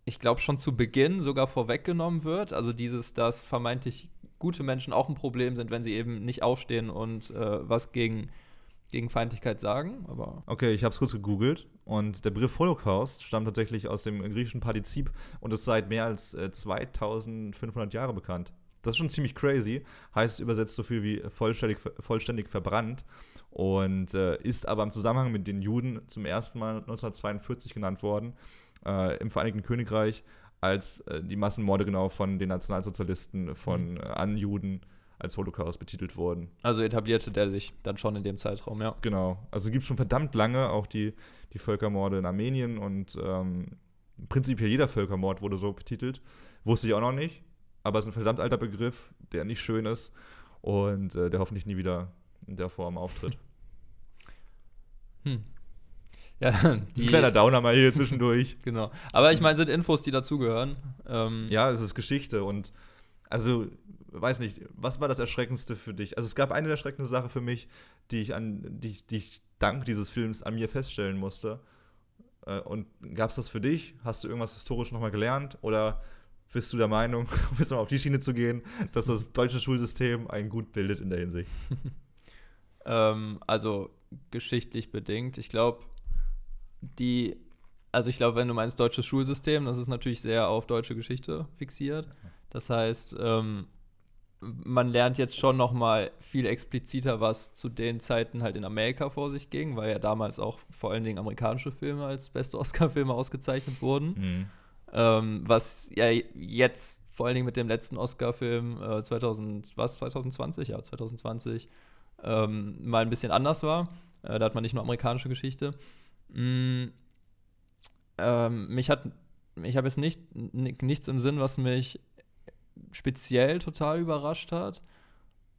ich glaube, schon zu Beginn sogar vorweggenommen wird. Also dieses, dass vermeintlich gute Menschen auch ein Problem sind, wenn sie eben nicht aufstehen und äh, was gegen, gegen Feindlichkeit sagen. Aber okay, ich habe es kurz gegoogelt und der Begriff Holocaust stammt tatsächlich aus dem griechischen Partizip und ist seit mehr als äh, 2500 Jahren bekannt. Das ist schon ziemlich crazy. Heißt übersetzt so viel wie vollständig, vollständig verbrannt. Und äh, ist aber im Zusammenhang mit den Juden zum ersten Mal 1942 genannt worden äh, im Vereinigten Königreich, als äh, die Massenmorde genau von den Nationalsozialisten von mhm. Äh, an Juden als Holocaust betitelt wurden. Also etablierte der sich dann schon in dem Zeitraum, ja. Genau. Also gibt es schon verdammt lange auch die, die Völkermorde in Armenien und ähm, prinzipiell jeder Völkermord wurde so betitelt. Wusste ich auch noch nicht aber es ist ein verdammt alter Begriff, der nicht schön ist und äh, der hoffentlich nie wieder in der Form auftritt. Hm. Ja, die, ein kleiner Downer mal hier zwischendurch. genau. Aber ich meine, sind Infos, die dazugehören. Ähm, ja, es ist Geschichte und also, weiß nicht, was war das Erschreckendste für dich? Also es gab eine erschreckende Sache für mich, die ich an, die, die ich dank dieses Films an mir feststellen musste. Äh, und gab es das für dich? Hast du irgendwas historisch nochmal gelernt? Oder bist du der Meinung, um jetzt mal auf die Schiene zu gehen, dass das deutsche Schulsystem einen gut bildet in der Hinsicht? ähm, also geschichtlich bedingt. Ich glaube, die, also ich glaube, wenn du meinst deutsches Schulsystem, das ist natürlich sehr auf deutsche Geschichte fixiert. Das heißt, ähm, man lernt jetzt schon noch mal viel expliziter, was zu den Zeiten halt in Amerika vor sich ging, weil ja damals auch vor allen Dingen amerikanische Filme als beste Oscar-Filme ausgezeichnet wurden. Mhm. Ähm, was ja jetzt vor allen Dingen mit dem letzten Oscar-Film äh, 2000, was, 2020? Ja, 2020 ähm, mal ein bisschen anders war. Äh, da hat man nicht nur amerikanische Geschichte. Mm, ähm, mich hat, ich habe jetzt nicht, nichts im Sinn, was mich speziell total überrascht hat.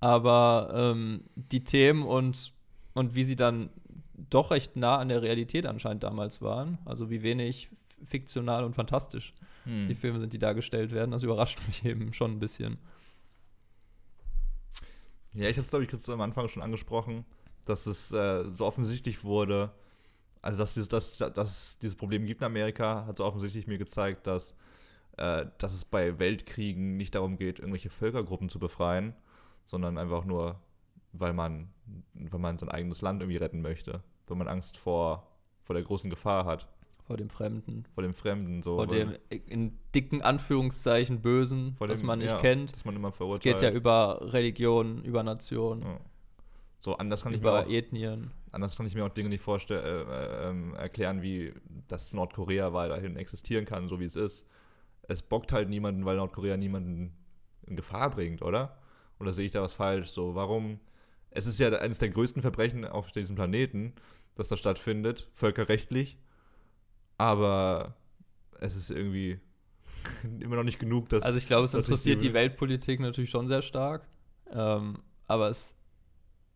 Aber ähm, die Themen und, und wie sie dann doch recht nah an der Realität anscheinend damals waren, also wie wenig fiktional und fantastisch hm. die Filme sind, die dargestellt werden. Das überrascht mich eben schon ein bisschen. Ja, ich habe es, glaube ich, kurz am Anfang schon angesprochen, dass es äh, so offensichtlich wurde, also dass, dieses, dass, dass dieses Problem gibt in Amerika, hat so offensichtlich mir gezeigt, dass, äh, dass es bei Weltkriegen nicht darum geht, irgendwelche Völkergruppen zu befreien, sondern einfach nur, weil man, weil man sein eigenes Land irgendwie retten möchte, weil man Angst vor, vor der großen Gefahr hat vor dem Fremden, vor dem Fremden. So, vor dem in dicken Anführungszeichen Bösen, vor das dem- man nicht ja, kennt. Das man immer Es verurteilt. geht ja über Religion, über Nation, Ja. So, anders kann ich mir über auch, Ethnien. anders kann ich mir auch Dinge nicht vorstellen, äh, äh, erklären, wie dass Nordkorea weiterhin existieren kann, so wie es ist. Es bockt halt niemanden, weil Nordkorea niemanden in Gefahr bringt, oder? Oder sehe ich da was falsch? So, warum? Es ist ja eines der größten Verbrechen auf diesem Planeten, dass das stattfindet, völkerrechtlich. Aber es ist irgendwie immer noch nicht genug, dass. Also ich glaube, es interessiert die Weltpolitik natürlich schon sehr stark. Ähm, aber es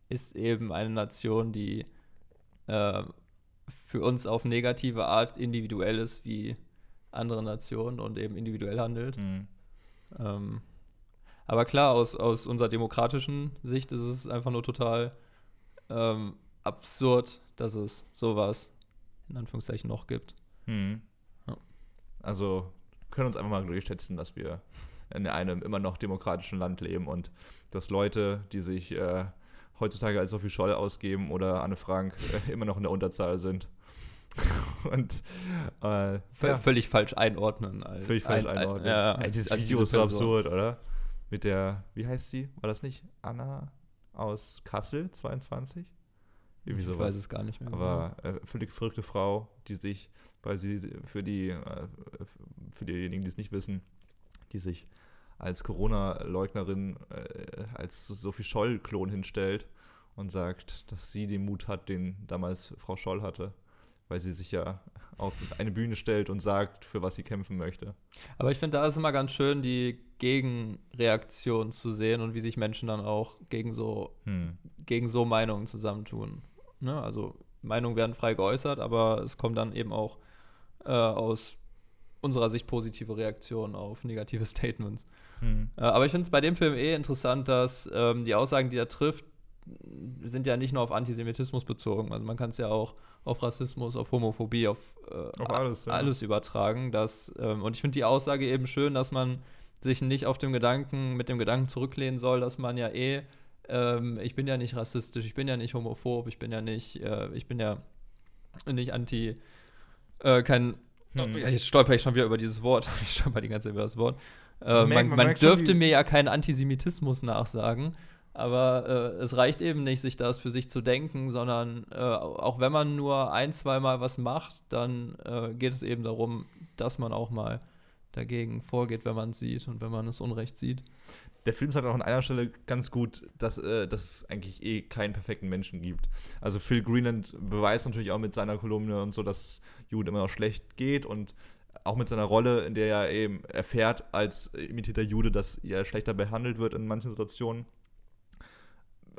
ist eben eine Nation, die äh, für uns auf negative Art individuell ist wie andere Nationen und eben individuell handelt. Mhm. Ähm, aber klar, aus, aus unserer demokratischen Sicht ist es einfach nur total ähm, absurd, dass es sowas in Anführungszeichen noch gibt. Mhm. Ja. Also können uns einfach mal glücklich schätzen, dass wir in einem immer noch demokratischen Land leben und dass Leute, die sich äh, heutzutage als Sophie Scholl ausgeben oder Anne Frank, äh, immer noch in der Unterzahl sind. und äh, ja, Völlig falsch einordnen. Als, völlig falsch ein- ein- einordnen. Ja, Ey, dieses als Video ist so absurd, oder? Mit der, wie heißt sie? War das nicht Anna aus Kassel, 22? Irgendwie Ich sowas. weiß es gar nicht mehr. genau. Aber äh, völlig verrückte Frau, die sich, weil sie für die, äh, für diejenigen, die es nicht wissen, die sich als Corona-Leugnerin äh, als Sophie Scholl-Klon hinstellt und sagt, dass sie den Mut hat, den damals Frau Scholl hatte, weil sie sich ja auf eine Bühne stellt und sagt, für was sie kämpfen möchte. Aber ich finde, da ist immer ganz schön, die Gegenreaktion zu sehen und wie sich Menschen dann auch gegen so, Hm. gegen so Meinungen zusammentun. Ne? Also Meinungen werden frei geäußert, aber es kommen dann eben auch äh, aus unserer Sicht positive Reaktionen auf negative Statements. Hm. Äh, aber ich finde es bei dem Film eh interessant, dass ähm, die Aussagen, die er trifft, sind ja nicht nur auf Antisemitismus bezogen. Also man kann es ja auch auf Rassismus, auf Homophobie, auf, äh, Auf alles, ja. alles übertragen. Dass, ähm, und ich finde die Aussage eben schön, dass man sich nicht auf dem Gedanken, mit dem Gedanken zurücklehnen soll, dass man ja eh, ähm, ich bin ja nicht rassistisch, ich bin ja nicht homophob, ich bin ja nicht, äh, ich bin ja nicht anti, äh, kein, Hm. ja, jetzt stolper ich schon wieder über dieses Wort, ich stolper die ganze Zeit über das Wort. Äh, Man man, man dürfte mir ja keinen Antisemitismus nachsagen, aber äh, es reicht eben nicht, sich das für sich zu denken, sondern äh, auch wenn man nur ein, zweimal was macht, dann äh, geht es eben darum, dass man auch mal dagegen vorgeht, wenn man es sieht und wenn man es Unrecht sieht. der Film sagt auch an einer Stelle ganz gut, dass, äh, dass es eigentlich eh keinen perfekten Menschen gibt. Also Phil Greenland beweist natürlich auch mit seiner Kolumne und so, dass Juden immer noch schlecht geht und auch mit seiner Rolle, in der er eben erfährt als imitierter Jude, dass er schlechter behandelt wird in manchen Situationen,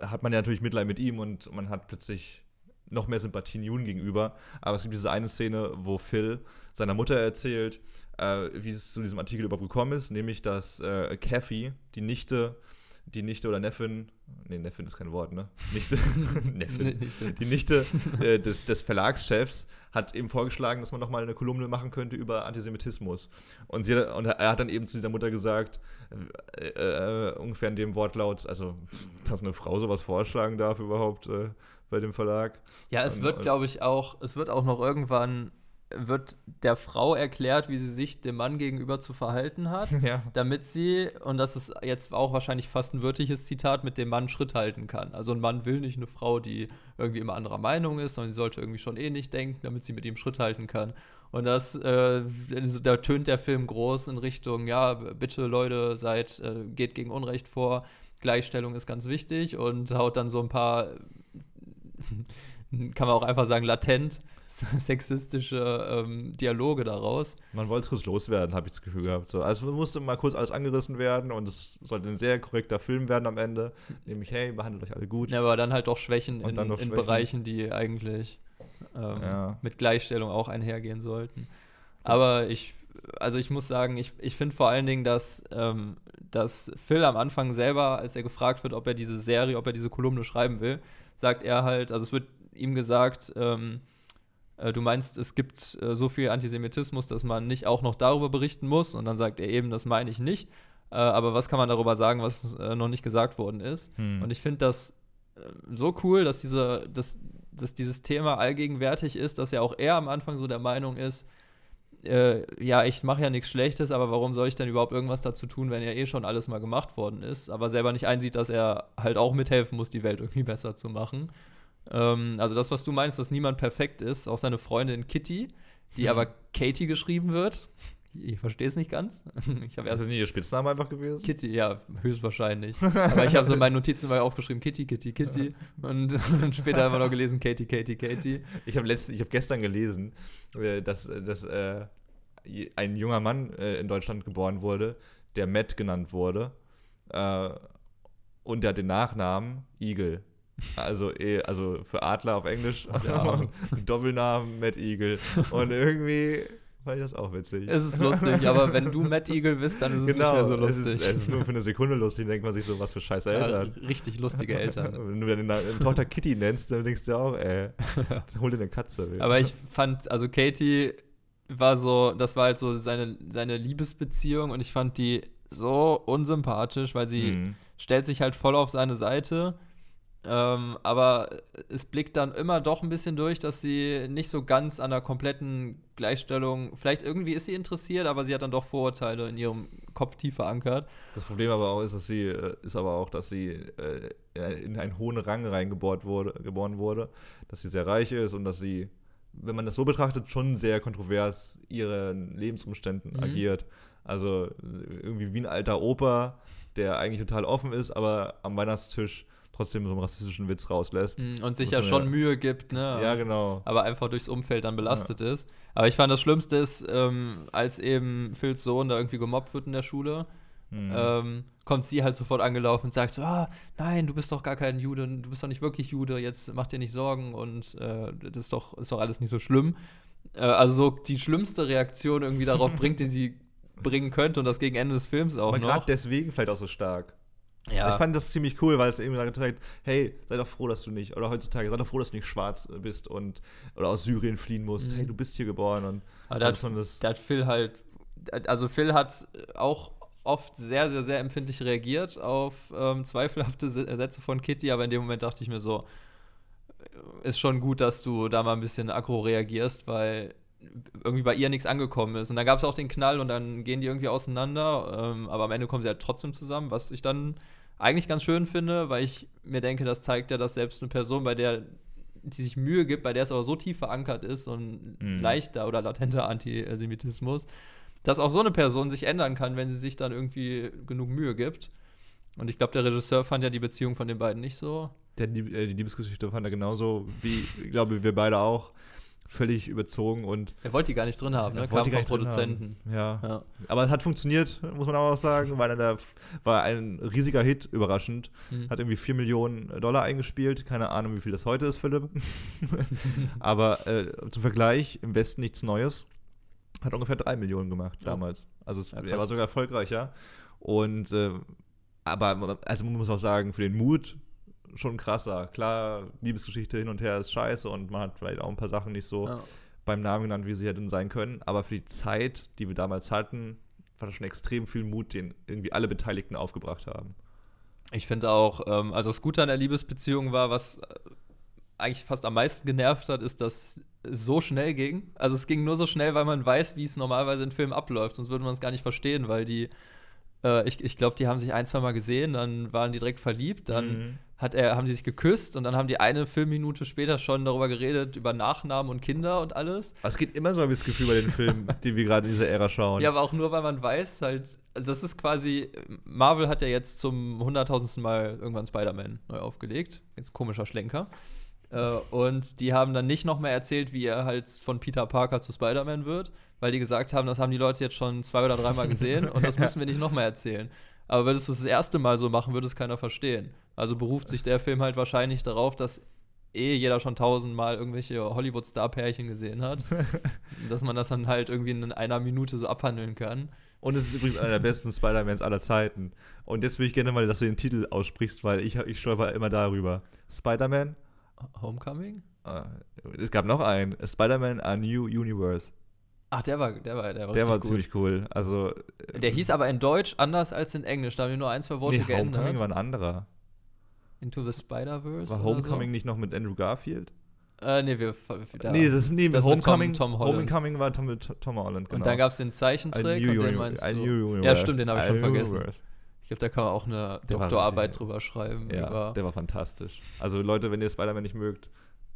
hat man ja natürlich Mitleid mit ihm und man hat plötzlich noch mehr Sympathien Juden gegenüber. Aber es gibt diese eine Szene, wo Phil seiner Mutter erzählt, äh, wie es zu diesem Artikel überhaupt gekommen ist, nämlich dass äh, Kathy, die Nichte, die Nichte oder Neffin, nee, Neffin ist kein Wort, ne? Nichte, Neffin, Nichte. die Nichte äh, des, des Verlagschefs hat eben vorgeschlagen, dass man noch mal eine Kolumne machen könnte über Antisemitismus. Und, sie, und er hat dann eben zu dieser Mutter gesagt, äh, äh, ungefähr in dem Wortlaut, also, dass eine Frau sowas vorschlagen darf überhaupt äh, bei dem Verlag. Ja, es Und- wird, und- glaube ich, auch, es wird auch noch irgendwann, wird der Frau erklärt, wie sie sich dem Mann gegenüber zu verhalten hat, Ja. damit sie, und das ist jetzt auch wahrscheinlich fast ein wörtliches Zitat, mit dem Mann Schritt halten kann. Also ein Mann will nicht eine Frau, die irgendwie immer anderer Meinung ist, sondern die sollte irgendwie schon eh nicht denken, damit sie mit ihm Schritt halten kann. Und das, äh, da tönt der Film groß in Richtung, ja, bitte Leute, seid, äh, geht gegen Unrecht vor, Gleichstellung ist ganz wichtig und haut dann so ein paar kann man auch einfach sagen, latent sexistische ähm, Dialoge daraus. Man wollte es kurz loswerden, habe ich das Gefühl gehabt. So, also musste mal kurz alles angerissen werden und es sollte ein sehr korrekter Film werden am Ende. Nämlich, hey, behandelt euch alle gut. Ja, aber dann halt doch Schwächen in, dann noch in Schwächen. Bereichen, die eigentlich ähm, Ja. mit Gleichstellung auch einhergehen sollten. Aber ich, also ich muss sagen, ich, ich finde vor allen Dingen, dass, ähm, dass Phil am Anfang selber, als er gefragt wird, ob er diese Serie, ob er diese Kolumne schreiben will, sagt er halt, also es wird ihm gesagt, ähm, äh, du meinst, es gibt äh, so viel Antisemitismus, dass man nicht auch noch darüber berichten muss. Und dann sagt er eben, das meine ich nicht. Äh, aber was kann man darüber sagen, was äh, noch nicht gesagt worden ist? Hm. Und ich finde das äh, so cool, dass diese, dass dass dieses Thema allgegenwärtig ist, dass ja auch er am Anfang so der Meinung ist, äh, ja, ich mache ja nichts Schlechtes, aber warum soll ich denn überhaupt irgendwas dazu tun, wenn ja eh schon alles mal gemacht worden ist, aber selber nicht einsieht, dass er halt auch mithelfen muss, die Welt irgendwie besser zu machen. Ähm, also das, was du meinst, dass niemand perfekt ist, auch seine Freundin Kitty, die Hm. aber Katie geschrieben wird. Ich verstehe es nicht ganz. Ich habe Ist erst das nicht ihr Spitzname einfach gewesen? Kitty, ja, höchstwahrscheinlich. Aber ich habe so in meinen Notizen mal aufgeschrieben, Kitty, Kitty, Kitty. Und, und später immer noch gelesen, Katie, Katie, Katie. Ich habe hab gestern gelesen, äh, dass, dass äh, ein junger Mann äh, in Deutschland geboren wurde, der Matt genannt wurde. Äh, und der hat den Nachnamen Eagle. Also, eh, also für Adler auf Englisch. Ja. Doppelnamen Matt Eagle. Und irgendwie fand ich das auch witzig. Es ist lustig, aber wenn du Matt Eagle bist, dann ist es nicht mehr so Genau, es lustig. ist, es ist nur für eine Sekunde lustig, denkt man sich so, was für scheiß Ja, Eltern. richtig lustige Eltern. Wenn du deine, deine Tochter Kitty nennst, dann denkst du auch, ey, hol dir eine Katze. ey. Aber ich fand, also Katie war so, das war halt so seine, seine Liebesbeziehung und ich fand die so unsympathisch, weil sie Mhm. stellt sich halt voll auf seine Seite. Ähm, aber es blickt dann immer doch ein bisschen durch, dass sie nicht so ganz an der kompletten Gleichstellung, vielleicht irgendwie ist sie interessiert, aber sie hat dann doch Vorurteile in ihrem Kopf tief verankert. Das Problem aber auch ist, dass sie, äh, ist aber auch, dass sie äh, in einen hohen Rang reingeboren wurde, geboren wurde, dass sie sehr reich ist und dass sie, wenn man das so betrachtet, schon sehr kontrovers ihren Lebensumständen Mhm. agiert. Also äh, irgendwie wie ein alter Opa, der eigentlich total offen ist, aber am Weihnachtstisch trotzdem so einen rassistischen Witz rauslässt. Mm, Und sich ja schon Mühe gibt, ne? Ja, genau. aber einfach durchs Umfeld dann belastet ist. Aber ich fand das Schlimmste ist, ähm, als eben Phils Sohn da irgendwie gemobbt wird in der Schule, Mhm. ähm, kommt sie halt sofort angelaufen und sagt so, ah, nein, du bist doch gar kein Jude, du bist doch nicht wirklich Jude, jetzt mach dir nicht Sorgen und äh, das ist doch, ist doch alles nicht so schlimm. Äh, also so die schlimmste Reaktion irgendwie darauf bringt, die sie bringen könnte und das gegen Ende des Films auch Aber noch. gerade deswegen vielleicht auch so stark. Ja. Ich fand das ziemlich cool, weil es eben gezeigt, hey, sei doch froh, dass du nicht, oder heutzutage, sei doch froh, dass du nicht schwarz bist und oder aus Syrien fliehen musst. Mhm. Hey, du bist hier geboren und Aber da also hat, das, da hat Phil halt, also Phil hat auch oft sehr, sehr, sehr empfindlich reagiert auf ähm, zweifelhafte Sätze von Kitty, aber in dem Moment dachte ich mir so, ist schon gut, dass du da mal ein bisschen aggro reagierst, weil irgendwie bei ihr nichts angekommen ist. Und dann gab es auch den Knall und dann gehen die irgendwie auseinander, ähm, aber am Ende kommen sie halt trotzdem zusammen, was ich dann eigentlich ganz schön finde, weil ich mir denke, das zeigt ja, dass selbst eine Person, bei der die sich Mühe gibt, bei der es aber so tief verankert ist und Mhm. leichter oder latenter Antisemitismus, dass auch so eine Person sich ändern kann, wenn sie sich dann irgendwie genug Mühe gibt. Und ich glaube, der Regisseur fand ja die Beziehung von den beiden nicht so. der, die, äh, die Liebesgeschichte fand er genauso, wie, ich glaube, wir beide auch, völlig überzogen und Er wollte die gar nicht drin haben, ne? Kam vom Produzenten. Ja. Ja. Aber es hat funktioniert, muss man auch sagen, weil er war ein riesiger Hit, überraschend. Mhm. Hat irgendwie 4 Millionen Dollar eingespielt. Keine Ahnung, wie viel das heute ist, Philipp. Aber äh, zum Vergleich, im Westen nichts Neues. Hat ungefähr 3 Millionen gemacht Ja. damals. Also es, Ja, er war sogar erfolgreicher. Und äh, aber also man muss auch sagen, für den Mut schon krasser. Klar, Liebesgeschichte hin und her ist scheiße und man hat vielleicht auch ein paar Sachen nicht so Ja. beim Namen genannt, wie sie hätten sein können. Aber für die Zeit, die wir damals hatten, war das schon extrem viel Mut, den irgendwie alle Beteiligten aufgebracht haben. Ich finde auch, ähm, also das Gute an der Liebesbeziehung war, was äh, eigentlich fast am meisten genervt hat, ist, dass es so schnell ging. Also es ging nur so schnell, weil man weiß, wie es normalerweise in Filmen abläuft, sonst würde man es gar nicht verstehen, weil die, äh, ich, ich glaube, die haben sich ein, zwei Mal gesehen, dann waren die direkt verliebt, dann Mhm. hat er, haben die sich geküsst und dann haben die eine Filmminute später schon darüber geredet, über Nachnamen und Kinder und alles. Aber es geht immer so ein bisschen Gefühl bei den Filmen, die wir gerade in dieser Ära schauen. Ja, aber auch nur, weil man weiß, halt, also das ist quasi, Marvel hat ja jetzt zum hunderttausendsten Mal irgendwann Spider-Man neu aufgelegt. Jetzt komischer Schlenker. Äh, und die haben dann nicht noch mehr erzählt, wie er halt von Peter Parker zu Spider-Man wird, weil die gesagt haben, das haben die Leute jetzt schon zwei oder dreimal gesehen und das müssen wir nicht noch mehr erzählen. Aber würdest du es das erste Mal so machen, würde es keiner verstehen. Also beruft sich der Film halt wahrscheinlich darauf, dass eh jeder schon tausendmal irgendwelche Hollywood-Star-Pärchen gesehen hat. dass man das dann halt irgendwie in einer Minute so abhandeln kann. Und es ist übrigens einer der besten Spider-Mans aller Zeiten. Und jetzt würde ich gerne mal, dass du den Titel aussprichst, weil ich, ich stolper immer darüber. Spider-Man? Homecoming? Ah, es gab noch einen. Spider-Man A New Universe. Ach, der war, der war, der war, Der war richtig ziemlich cool. Also. Der hieß aber in Deutsch anders als in Englisch. Da haben wir nur ein, zwei Worte nee, geändert. Homecoming war ein anderer. Into the Spider-Verse. War Homecoming so? nicht noch mit Andrew Garfield? Äh, nee, wir. Da, nee, das ist nee, das mit Homecoming. Tom, Tom Holland. Homecoming war Tom, Tom Holland, genau. Und dann gab es den Zeichentrick und den meinst ein du. New Ja, stimmt, den habe ich schon vergessen. Universe. Ich glaube, da kann man auch eine Der Doktorarbeit drüber schreiben. Ja, über der war fantastisch. Also Leute, wenn ihr Spider-Man nicht mögt,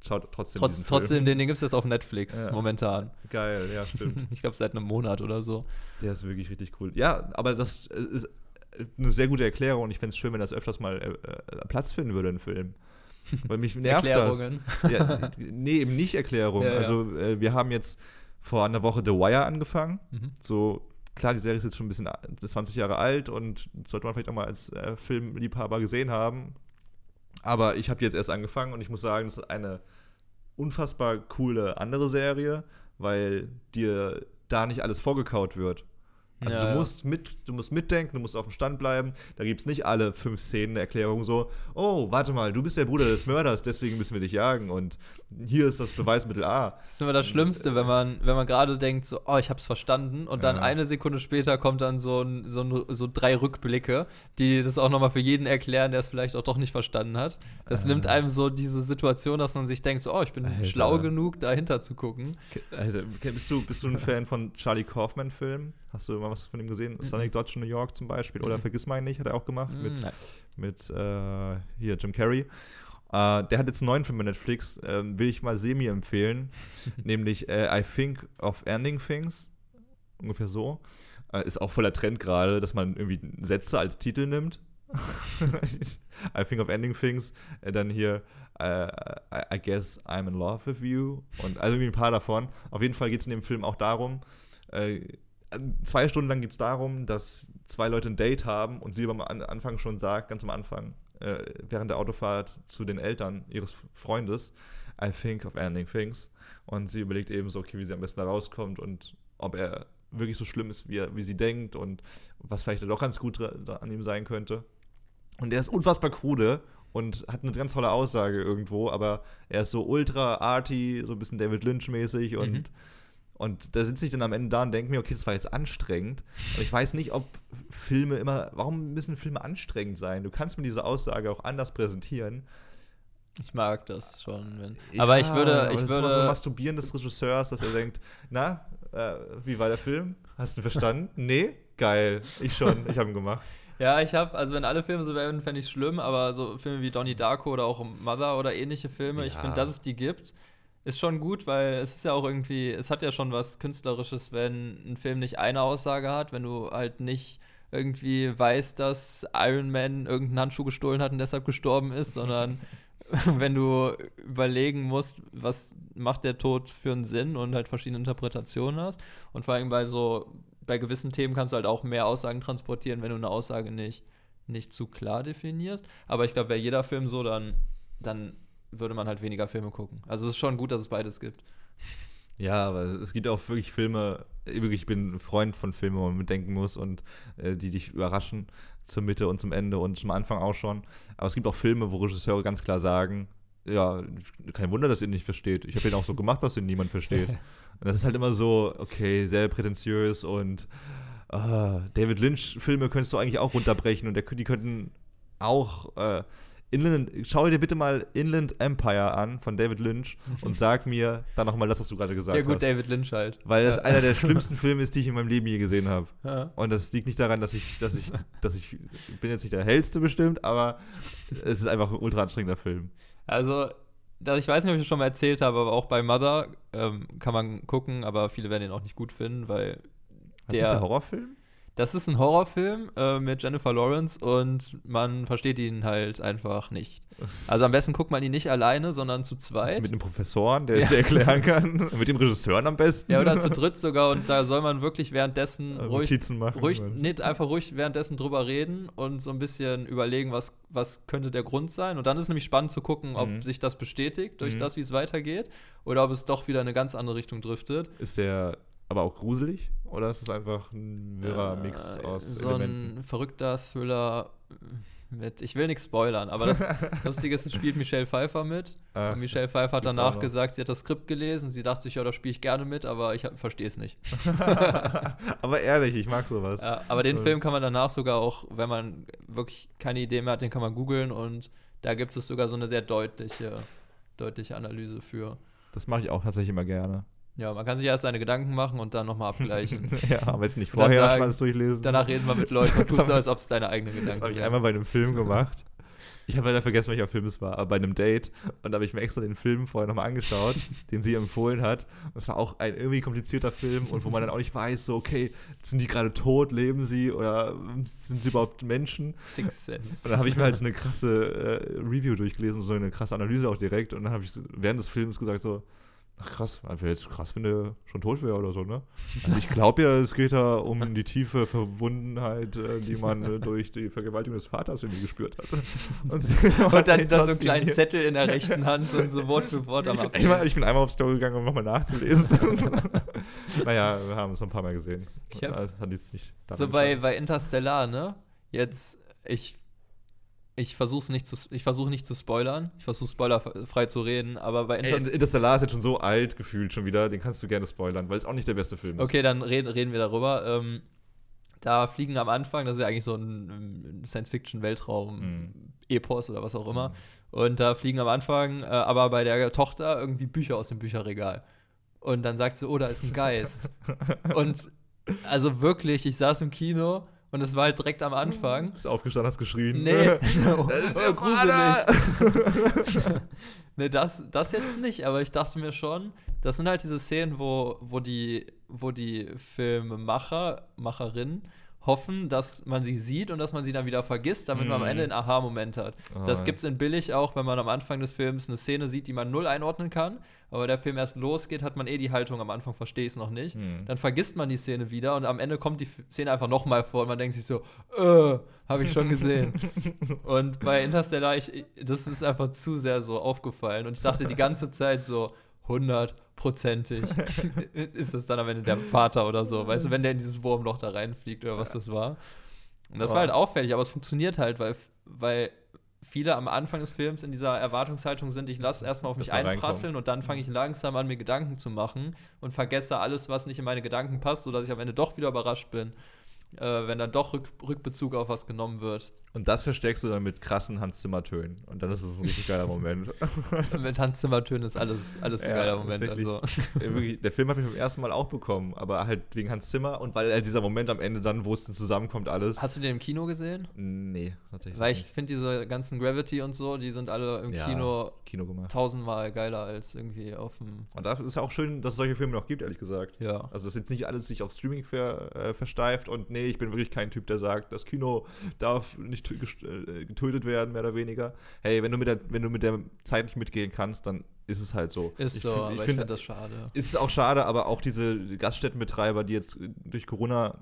schaut trotzdem Trotz, trotzdem, den, den gibt es jetzt auf Netflix Ja. momentan. Geil, ja, stimmt. Ich glaube, seit einem Monat oder so. Der ist wirklich richtig cool. Ja, aber das äh, ist eine sehr gute Erklärung und ich fände es schön, wenn das öfters mal äh, äh, Platz finden würde in Filmen. Weil mich nervt Erklärungen. das. Ja, nee, eben nicht Erklärungen. Ja, ja. Also äh, wir haben jetzt vor einer Woche The Wire angefangen. Mhm. So, klar, die Serie ist jetzt schon ein bisschen a- 20 Jahre alt und sollte man vielleicht auch mal als äh, Filmliebhaber gesehen haben. Aber ich habe jetzt erst angefangen und ich muss sagen, es ist eine unfassbar coole andere Serie, weil dir da nicht alles vorgekaut wird. Also Ja, du musst mit, du musst mitdenken, du musst auf dem Stand bleiben. Da gibt es nicht alle fünf Szenen eine Erklärung so, oh, warte mal, du bist der Bruder des Mörders, deswegen müssen wir dich jagen und hier ist das Beweismittel A. Das ist immer das Schlimmste, wenn man, wenn man gerade denkt, so, oh, ich hab's verstanden, und dann Ja. eine Sekunde später kommt dann so, ein, so, ein, so drei Rückblicke, die das auch nochmal für jeden erklären, der es vielleicht auch doch nicht verstanden hat. Das nimmt einem so diese Situation, dass man sich denkt, so, oh, ich bin Alter. schlau genug, dahinter zu gucken. Alter, bist du, bist du ein Fan von Charlie Kaufman-Filmen? Hast du mal was von ihm gesehen? Sonic Dodge in New York zum Beispiel? Oder Mhm. Vergiss mein nicht, hat er auch gemacht. Mm, Mit, nein. mit äh, hier Jim Carrey. Äh, der hat jetzt einen neuen Film bei Netflix, ähm, will ich mal semi empfehlen. nämlich äh, I Think of Ending Things. Ungefähr so. Äh, ist auch voller Trend gerade, dass man irgendwie Sätze als Titel nimmt. I think of ending things. Äh, dann hier, äh, I, I guess I'm in love with you. Und also irgendwie ein paar davon. Auf jeden Fall geht es in dem Film auch darum, äh, zwei Stunden lang geht es darum, dass zwei Leute ein Date haben und sie am An- Anfang schon sagt, ganz am Anfang, äh, während der Autofahrt zu den Eltern ihres Freundes, I think of ending things. Und sie überlegt eben so, okay, wie sie am besten da rauskommt und ob er wirklich so schlimm ist, wie, er, wie sie denkt und was vielleicht doch ganz gut an ihm sein könnte. Und er ist unfassbar krude und hat eine ganz tolle Aussage irgendwo, aber er ist so ultra arty, so ein bisschen David Lynch-mäßig und, Mhm. Und da sitze ich dann am Ende da und denke mir, okay, das war jetzt anstrengend. Und ich weiß nicht, ob Filme immer, warum müssen Filme anstrengend sein? Du kannst mir diese Aussage auch anders präsentieren. Ich mag das schon. Wenn, aber ich würde, ich das ist immer so ein würde, Masturbieren des Regisseurs, dass er denkt, na, äh, wie war der Film? Hast du ihn verstanden? nee? Geil. Ich schon. Ich habe ihn gemacht. Ja, ich habe, also wenn alle Filme so wären, fände ich schlimm, aber so Filme wie Donnie Darko oder auch Mother oder ähnliche Filme, ich Ja. finde, dass es die gibt, ist schon gut, weil es ist ja auch irgendwie, es hat ja schon was Künstlerisches, wenn ein Film nicht eine Aussage hat, wenn du halt nicht irgendwie weißt, dass Iron Man irgendeinen Handschuh gestohlen hat und deshalb gestorben ist, sondern wenn du überlegen musst, was macht der Tod für einen Sinn und halt verschiedene Interpretationen hast. Und vor allem bei so, bei gewissen Themen kannst du halt auch mehr Aussagen transportieren, wenn du eine Aussage nicht, nicht zu klar definierst. Aber ich glaube, wäre jeder Film so, dann, dann würde man halt weniger Filme gucken. Also es ist schon gut, dass es beides gibt. Ja, aber es gibt auch wirklich Filme, wirklich, ich bin ein Freund von Filmen, wo man mitdenken muss und äh, die dich überraschen zur Mitte und zum Ende und zum Anfang auch schon. Aber es gibt auch Filme, wo Regisseure ganz klar sagen, ja, kein Wunder, dass ihr ihn nicht versteht. Ich habe ihn auch so gemacht, dass ihn niemand versteht. Und das ist halt immer so, okay, sehr prätentiös und ah, David Lynch-Filme könntest du eigentlich auch runterbrechen und der, die könnten auch äh, Inland, schau dir bitte mal Inland Empire an von David Lynch und sag mir dann nochmal das, was du gerade gesagt Ja, gut, hast. David Lynch halt. Weil das Ja. einer der schlimmsten Filme ist, die ich in meinem Leben je gesehen habe. Ja. Und das liegt nicht daran, dass ich, dass ich, dass ich, bin jetzt nicht der hellste bestimmt, aber es ist einfach ein ultra anstrengender Film. Also, ich weiß nicht, ob ich das schon mal erzählt habe, aber auch bei Mother ähm, kann man gucken, aber viele werden ihn auch nicht gut finden, weil Was ist der Horrorfilm? Das ist ein Horrorfilm äh, mit Jennifer Lawrence und man versteht ihn halt einfach nicht. Also am besten guckt man ihn nicht alleine, sondern zu zweit. Mit einem Professoren, der Ja. es erklären kann. Mit dem Regisseuren am besten. Ja, oder zu dritt sogar und da soll man wirklich währenddessen Äh, ruhig, Notizen machen, ruhig nicht einfach ruhig währenddessen drüber reden und so ein bisschen überlegen, was, was könnte der Grund sein. Und dann ist es nämlich spannend zu gucken, ob Mhm. sich das bestätigt durch Mhm. das, wie es weitergeht, oder ob es doch wieder in eine ganz andere Richtung driftet. Ist der aber auch gruselig? Oder ist es einfach ein wirrer Äh, Mix aus so Elementen? ein verrückter Thriller mit, ich will nichts spoilern, aber das Lustige ist, es spielt Michelle Pfeiffer mit. Ah, und Michelle Pfeiffer hat danach gesagt, sie hat das Skript gelesen. Sie dachte sich, ja, da spiele ich gerne mit, aber ich verstehe es nicht. aber ehrlich, ich mag sowas. Ja, aber den Äh, Film kann man danach sogar auch, wenn man wirklich keine Idee mehr hat, den kann man googeln und da gibt es sogar so eine sehr deutliche deutliche Analyse für. Das mache ich auch tatsächlich immer gerne. Ja, man kann sich erst seine Gedanken machen und dann nochmal abgleichen. ja, weiß nicht, Und dann vorher sagen, alles durchlesen. Danach reden wir mit Leuten und tust so, als ob es deine eigenen Das Gedanken habe ich einmal bei einem Film gemacht. Ich habe leider vergessen, welcher Film es war, aber bei einem Date. Und da habe ich mir extra den Film vorher nochmal angeschaut, den sie empfohlen hat. Und es war auch ein irgendwie komplizierter Film und wo man dann auch nicht weiß, so, okay, sind die gerade tot, leben sie oder sind sie überhaupt Menschen? Sixth Sense. Und dann habe ich mir halt so eine krasse äh, Review durchgelesen, so eine krasse Analyse auch direkt. Und dann habe ich während des Films gesagt so, ach krass, wäre jetzt krass, wenn der schon tot wäre oder so, ne? Also ich glaube ja, es geht da um die tiefe Verwundenheit, äh, die man äh, durch die Vergewaltigung des Vaters irgendwie gespürt hat. Und, Und dann da so einen kleinen. Zettel in der rechten Hand und so Wort für Wort am Ich bin, Ablesen. einmal, ich bin einmal aufs Store gegangen, um nochmal nachzulesen. naja, wir haben es ein paar Mal gesehen. Ich hab- das hat jetzt nicht So bei, bei Interstellar, ne? Jetzt, ich, ich versuche nicht zu, ich versuche nicht zu spoilern. Ich versuche spoilerfrei zu reden, aber bei Ey, Interstellar. Interstellar ist jetzt schon so alt gefühlt schon wieder, den kannst du gerne spoilern, weil es auch nicht der beste Film ist. Okay, dann reden, reden wir darüber. Ähm, da fliegen am Anfang, das ist ja eigentlich so ein Science-Fiction-Weltraum-Epos oder was auch immer. Und da fliegen am Anfang, äh, aber bei der Tochter irgendwie Bücher aus dem Bücherregal. Und dann sagt sie, oh, da ist ein Geist. und also wirklich, ich saß im Kino und es war halt direkt am Anfang. Bist aufgestanden, hast geschrien. Nee, oh, Das ist oh, gruselig. nee, das, das jetzt nicht, aber ich dachte mir schon, das sind halt diese Szenen, wo, wo die, wo die Filmemacher, Macherinnen hoffen, dass man sie sieht und dass man sie dann wieder vergisst, damit man am Mhm. Ende einen Aha-Moment hat. Ah, das ja. gibt's in Billig auch, wenn man am Anfang des Films eine Szene sieht, die man null einordnen kann, aber der Film erst losgeht, hat man eh die Haltung, am Anfang verstehe ich es noch nicht. Mhm. Dann vergisst man die Szene wieder und am Ende kommt die Szene einfach nochmal vor und man denkt sich so, äh, habe ich schon gesehen. und bei Interstellar, ich, das ist einfach zu sehr so aufgefallen und ich dachte die ganze Zeit so, hundertprozentig ist es dann am Ende der Vater oder so, weißt du, wenn der in dieses Wurmloch da reinfliegt oder was das war. Und das war halt auffällig, aber es funktioniert halt, weil, weil viele am Anfang des Films in dieser Erwartungshaltung sind, ich lasse erstmal auf mich einprasseln und dann fange ich langsam an, mir Gedanken zu machen und vergesse alles, was nicht in meine Gedanken passt, sodass ich am Ende doch wieder überrascht bin, äh, wenn dann doch Rück Rückbezug auf was genommen wird. Und das verstärkst du dann mit krassen Hans Zimmer-Tönen. Und dann ist es ein richtig geiler Moment. Mit Hans Zimmer-Tönen ist alles, alles ein geiler Moment. Also. Der Film hat mich beim ersten Mal auch bekommen, aber halt wegen Hans Zimmer und weil halt dieser Moment am Ende dann, wo es dann zusammenkommt, alles. Hast du den im Kino gesehen? Nee, tatsächlich. Weil ich finde, diese ganzen Gravity und so, die sind alle im Ja, Kino Kino gemacht. tausendmal geiler als irgendwie auf dem. Und dafür ist ja auch schön, dass es solche Filme noch gibt, ehrlich gesagt. Ja. Also, dass jetzt nicht alles sich auf Streaming ver, äh, versteift und nee, ich bin wirklich kein Typ, der sagt, das Kino darf nicht getötet werden, mehr oder weniger. Hey, wenn du mit der, wenn du mit der Zeit nicht mitgehen kannst, dann ist es halt so. Ist so, find- aber ich find- finde das schade. Ist auch schade, aber auch diese Gaststättenbetreiber, die jetzt durch Corona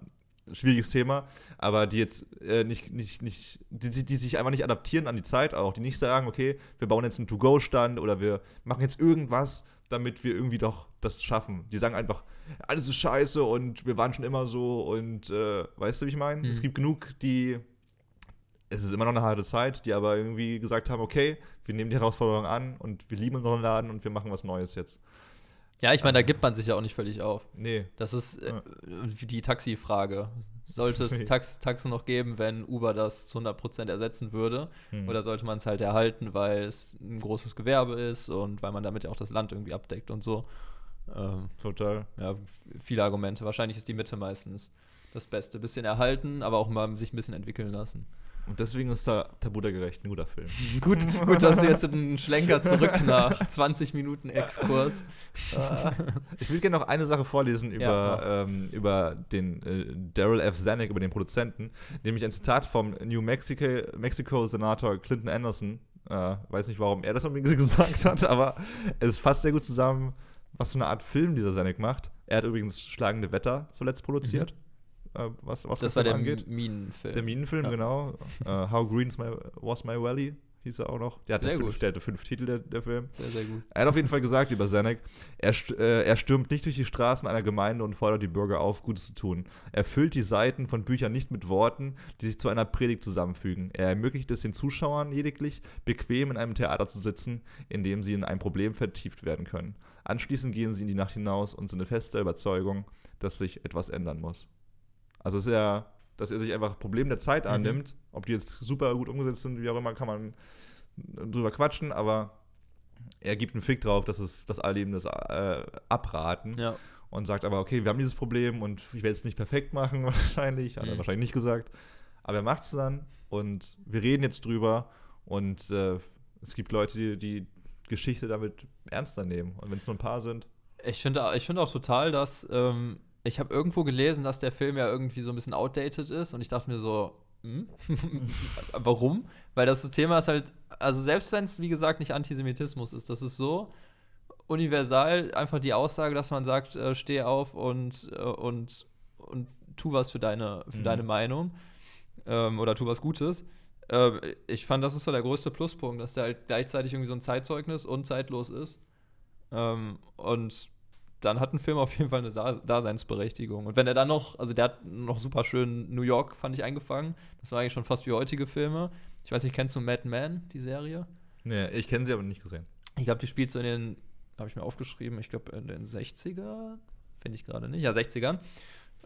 schwieriges Thema, aber die jetzt äh, nicht, nicht, nicht, die, die die sich einfach nicht adaptieren an die Zeit auch, die nicht sagen, okay, wir bauen jetzt einen To-Go-Stand oder wir machen jetzt irgendwas, damit wir irgendwie doch das schaffen. Die sagen einfach, alles ist scheiße und wir waren schon immer so und äh, weißt du, wie ich meine? Hm. Es gibt genug, die es ist immer noch eine harte Zeit, die aber irgendwie gesagt haben, okay, wir nehmen die Herausforderung an und wir lieben unseren Laden und wir machen was Neues jetzt. Ja, ich meine, da gibt man sich ja auch nicht völlig auf. Nee. Das ist äh, die Taxifrage. Sollte es Tax Taxen noch geben, wenn Uber das zu 100% ersetzen würde? Hm. Oder sollte man es halt erhalten, weil es ein großes Gewerbe ist und weil man damit ja auch das Land irgendwie abdeckt und so? Ähm, Total. ja, viele Argumente. Wahrscheinlich ist die Mitte meistens das Beste. Bisschen erhalten, aber auch mal sich ein bisschen entwickeln lassen. Und deswegen ist da Tabuda gerecht ein guter Film. Gut, gut, dass du jetzt einen Schlenker zurück nach 20 Minuten Exkurs. Ich will gerne noch eine Sache vorlesen über, Ja, ähm, über den äh, Daryl F. Zanuck, über den Produzenten, nämlich ein Zitat vom New Mexico, Mexico Senator Clinton Anderson. Äh, weiß nicht, warum er das unbedingt gesagt hat, aber es fasst sehr gut zusammen, was für eine Art Film dieser Zanuck macht. Er hat übrigens Schlagende Wetter zuletzt produziert, äh, was, was Das war der angeht. Minenfilm. Der Minenfilm, Ja. genau. Äh, How Green's my, Was My Valley hieß er auch noch. Der hatte, Sehr fünf, gut. der hatte fünf Titel, der, der Film. Sehr, sehr gut. Er hat auf jeden Fall gesagt über Zanuck, er, äh, er stürmt nicht durch die Straßen einer Gemeinde und fordert die Bürger auf, Gutes zu tun. Er füllt die Seiten von Büchern nicht mit Worten, die sich zu einer Predigt zusammenfügen. Er ermöglicht es den Zuschauern lediglich, bequem in einem Theater zu sitzen, in dem sie in ein Problem vertieft werden können. Anschließend gehen sie in die Nacht hinaus und sind in fester Überzeugung, dass sich etwas ändern muss. Also es ist ja, dass er sich einfach Problem der Zeit Mhm. annimmt. Ob die jetzt super gut umgesetzt sind, wie auch immer, kann man drüber quatschen, aber er gibt einen Fick drauf, dass, es, dass alle ihm das äh, abraten. Ja. Und sagt aber, okay, wir haben dieses Problem und ich werde es nicht perfekt machen, wahrscheinlich. Hat er Mhm. wahrscheinlich nicht gesagt. Aber er macht es dann und wir reden jetzt drüber. Und äh, es gibt Leute, die die Geschichte damit ernster nehmen. Und wenn es nur ein paar sind. Ich finde ich finde auch total, dass ähm, ich habe irgendwo gelesen, dass der Film ja irgendwie so ein bisschen outdated ist und ich dachte mir so, hm? warum? Weil das Thema ist halt, also selbst wenn es wie gesagt nicht Antisemitismus ist, das ist so universal einfach die Aussage, dass man sagt, äh, steh auf und, äh, und, und tu was für deine, für Mhm. deine Meinung ähm, oder tu was Gutes. Ähm, ich fand, das ist so der größte Pluspunkt, dass der halt gleichzeitig irgendwie so ein Zeitzeugnis und zeitlos ist. Ähm, und dann hat ein Film auf jeden Fall eine Daseinsberechtigung. Und wenn er dann noch, also der hat noch super schön New York, fand ich eingefangen. Das war eigentlich schon fast wie heutige Filme. Ich weiß nicht, kennst du Mad Men, die Serie? Nee, ich kenne sie aber nicht gesehen. Ich glaube, die spielt so in den, habe ich mir aufgeschrieben, ich glaube in den 60er, finde ich gerade nicht, ja, 60ern.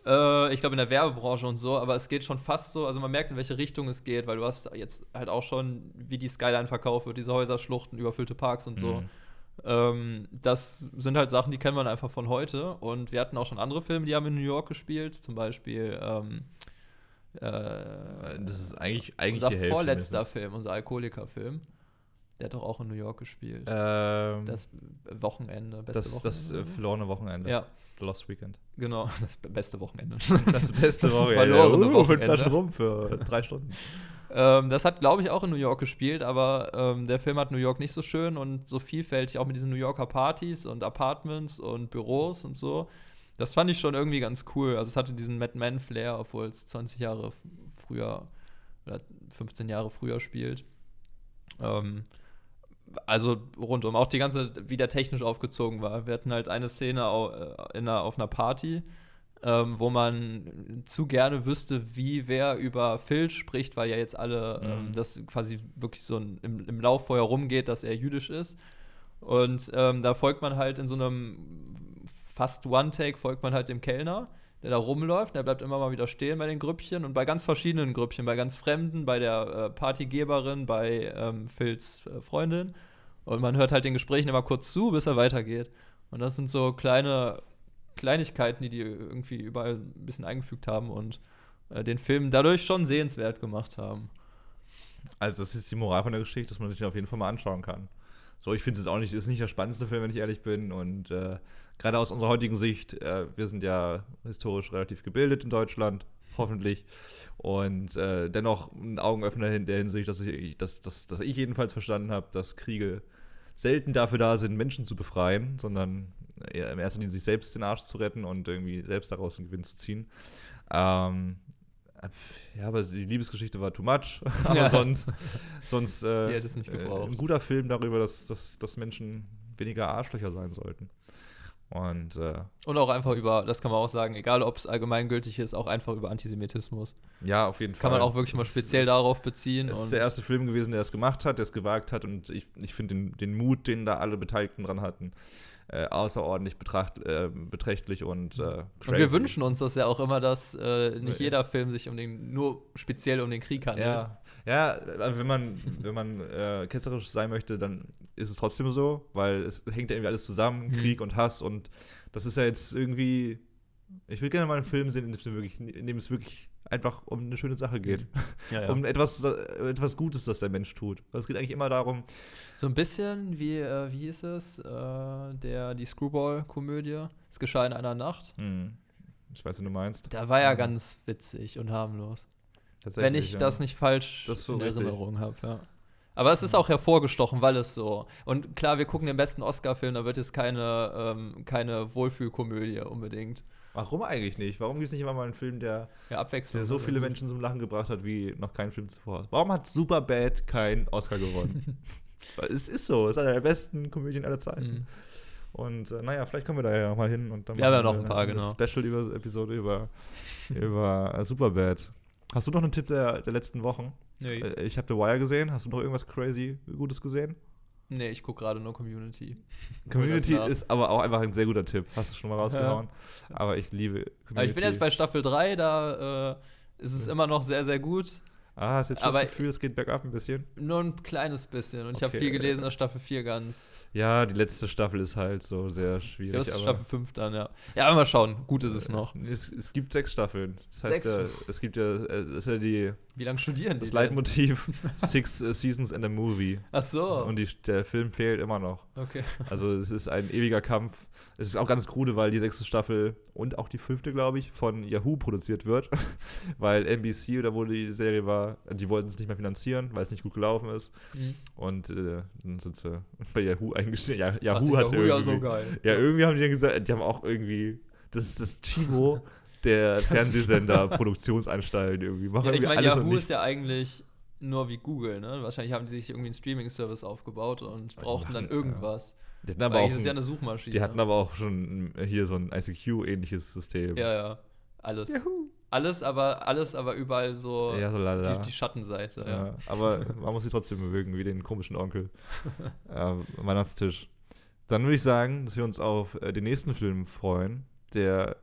Äh, ich glaube in der Werbebranche und so, aber es geht schon fast so, also man merkt, in welche Richtung es geht, weil du hast jetzt halt auch schon, wie die Skyline verkauft wird, diese Häuserschluchten, überfüllte Parks und so. Mhm. Ähm, das sind halt Sachen, die kennt man einfach von heute. Und wir hatten auch schon andere Filme, die haben in New York gespielt, zum Beispiel ähm, äh, Das ist eigentlich, eigentlich unser die Hälfte vorletzter mindestens. Film, unser Alkoholiker-Film. Der hat doch auch in New York gespielt. Ähm, Das Wochenende, beste das, das äh, Wochenende. verlorene Wochenende. Ja. The Lost Weekend. Genau, das be- beste Wochenende. Das beste Das Wochenende. verlorene Uh, Wochenende. Flaschen rum für drei Stunden. ähm, das hat, glaube ich, auch in New York gespielt, aber ähm, der Film hat New York nicht so schön und so vielfältig, auch mit diesen New Yorker Partys und Apartments und Büros und so. Das fand ich schon irgendwie ganz cool. Also es hatte diesen Mad Men-Flair, obwohl es 20 Jahre früher oder 15 Jahre früher spielt. Ähm, also rundum. Auch die ganze, wie der technisch aufgezogen war. Wir hatten halt eine Szene au, äh, in einer, auf einer Party, ähm, wo man zu gerne wüsste, wie wer über Phil spricht, weil ja jetzt alle ähm, Mhm. das quasi wirklich so ein, im, im Lauffeuer rumgeht, dass er jüdisch ist. Und ähm, da folgt man halt in so einem fast One-Take, folgt man halt dem Kellner, der da rumläuft. Der bleibt immer mal wieder stehen bei den Grüppchen und bei ganz verschiedenen Grüppchen, bei ganz Fremden, bei der äh, Partygeberin, bei ähm, Phils äh, Freundin. Und man hört halt den Gesprächen immer kurz zu, bis er weitergeht. Und das sind so kleine Kleinigkeiten, die die irgendwie überall ein bisschen eingefügt haben und äh, den Film dadurch schon sehenswert gemacht haben. Also, das ist die Moral von der Geschichte, dass man sich den auf jeden Fall mal anschauen kann. So, ich finde es auch nicht, ist nicht der spannendste Film, wenn ich ehrlich bin. Und äh, gerade aus unserer heutigen Sicht, äh, wir sind ja historisch relativ gebildet in Deutschland, hoffentlich. Und äh, dennoch ein Augenöffner in der Hinsicht, dass ich, dass, dass, dass ich jedenfalls verstanden habe, dass Kriege selten dafür da sind, Menschen zu befreien, sondern in erster Linie sich selbst den Arsch zu retten und irgendwie selbst daraus einen Gewinn zu ziehen. Ähm, ja, aber die Liebesgeschichte war too much. aber Ja. sonst, sonst äh, äh, ein guter Film darüber, dass, dass, dass Menschen weniger Arschlöcher sein sollten. Und äh, Und auch einfach über, das kann man auch sagen, egal ob es allgemeingültig ist, auch einfach über Antisemitismus. ja, auf jeden Kann Fall. man auch wirklich mal speziell es- darauf beziehen. Es ist der erste Film gewesen, der es gemacht hat, der es gewagt hat und ich, ich finde den, den Mut, den da alle Beteiligten dran hatten, äh, außerordentlich betracht, äh, beträchtlich und äh, Und wir wünschen uns das ja auch immer, dass äh, nicht jeder Film sich um den, nur speziell um den Krieg handelt. Ja, ja wenn man, wenn man äh, ketzerisch sein möchte, dann ist es trotzdem so, weil es hängt ja irgendwie alles zusammen, Mhm. Krieg und Hass und das ist ja jetzt irgendwie. Ich will gerne mal einen Film sehen, in dem es wirklich, in dem es wirklich einfach um eine schöne Sache geht. Ja, ja. Um etwas, etwas Gutes, das der Mensch tut. Es geht eigentlich immer darum, So ein bisschen wie, äh, wie hieß es, äh, der, die Screwball-Komödie, Es geschah in einer Nacht. hm, ich weiß, wie du meinst. Da war ja ganz witzig und harmlos. Wenn ich ja. das nicht falsch Das so in richtig. Erinnerung habe, ja. Aber es ist auch hervorgestochen, weil es so. Und klar, wir gucken den besten Oscar-Film, da wird es keine, ähm, keine Wohlfühlkomödie unbedingt. Warum eigentlich nicht? Warum gibt es nicht immer mal einen Film, der, Ja, der so viele Menschen zum Lachen gebracht hat wie noch kein Film zuvor? Warum hat Superbad keinen Oscar gewonnen? Es ist so, es ist einer der besten Komödien aller Zeiten. Mhm. Und äh, naja, vielleicht kommen wir da ja mal hin und dann Wir haben ja machen noch ein paar, eine genau. Special-Episode über, über äh, Superbad. Hast du noch einen Tipp der, der letzten Wochen? Nee, Äh, Ich habe The Wire gesehen. Hast du noch irgendwas crazy Gutes gesehen? Nee ich gucke gerade nur Community. Community das ist aber auch einfach ein sehr guter Tipp. Hast du schon mal rausgehauen. Aber ich liebe Community. Aber ich bin jetzt bei Staffel 3, da äh, ist es immer noch sehr, sehr gut. Ah, hast jetzt schon das Gefühl, es geht bergab ein bisschen? Nur ein kleines bisschen. Und ich habe Okay. viel gelesen, dass Staffel 4 ganz. Ja, die letzte Staffel ist halt so sehr schwierig. es ist Staffel 5 dann, ja. Ja, aber mal schauen. Gut ist es noch. es, es gibt sechs Staffeln. Das heißt, Sechs? ja, es gibt ja, es ist ja die, Wie lange studieren die? das? Leitmotiv Six Seasons and a Movie. Ach so. Und die, der Film fehlt immer noch. okay. Also es ist ein ewiger Kampf. Es ist auch ganz krude, weil die sechste Staffel und auch die fünfte, glaube ich, von Yahoo produziert wird. weil NBC oder wo die Serie war, die wollten es nicht mehr finanzieren, weil es nicht gut gelaufen ist. Mhm. Und äh, dann sind sie bei Yahoo eingestellt. Ja, Yahoo hat ja irgendwie. so geil. Ja, irgendwie haben die dann gesagt, die haben auch irgendwie. Das ist das Chivo der Fernsehsender Produktionsanstalt irgendwie. Machen Ja, ich meine, Yahoo ist ja eigentlich nur wie Google, ne? Wahrscheinlich haben die sich irgendwie einen Streaming-Service aufgebaut und brauchten dann irgendwas. Die hatten aber auch ist ja ein- eine Suchmaschine. Die hatten aber auch schon hier so ein ICQ-ähnliches System. Ja, ja. Alles. Alles, aber alles, aber überall so, Ja, so die, die Schattenseite. Ja. Ja, aber man muss sie trotzdem bewegen, wie den komischen Onkel. ähm, Weihnachtstisch. Dann würde ich sagen, dass wir uns auf äh, den nächsten Film freuen, der,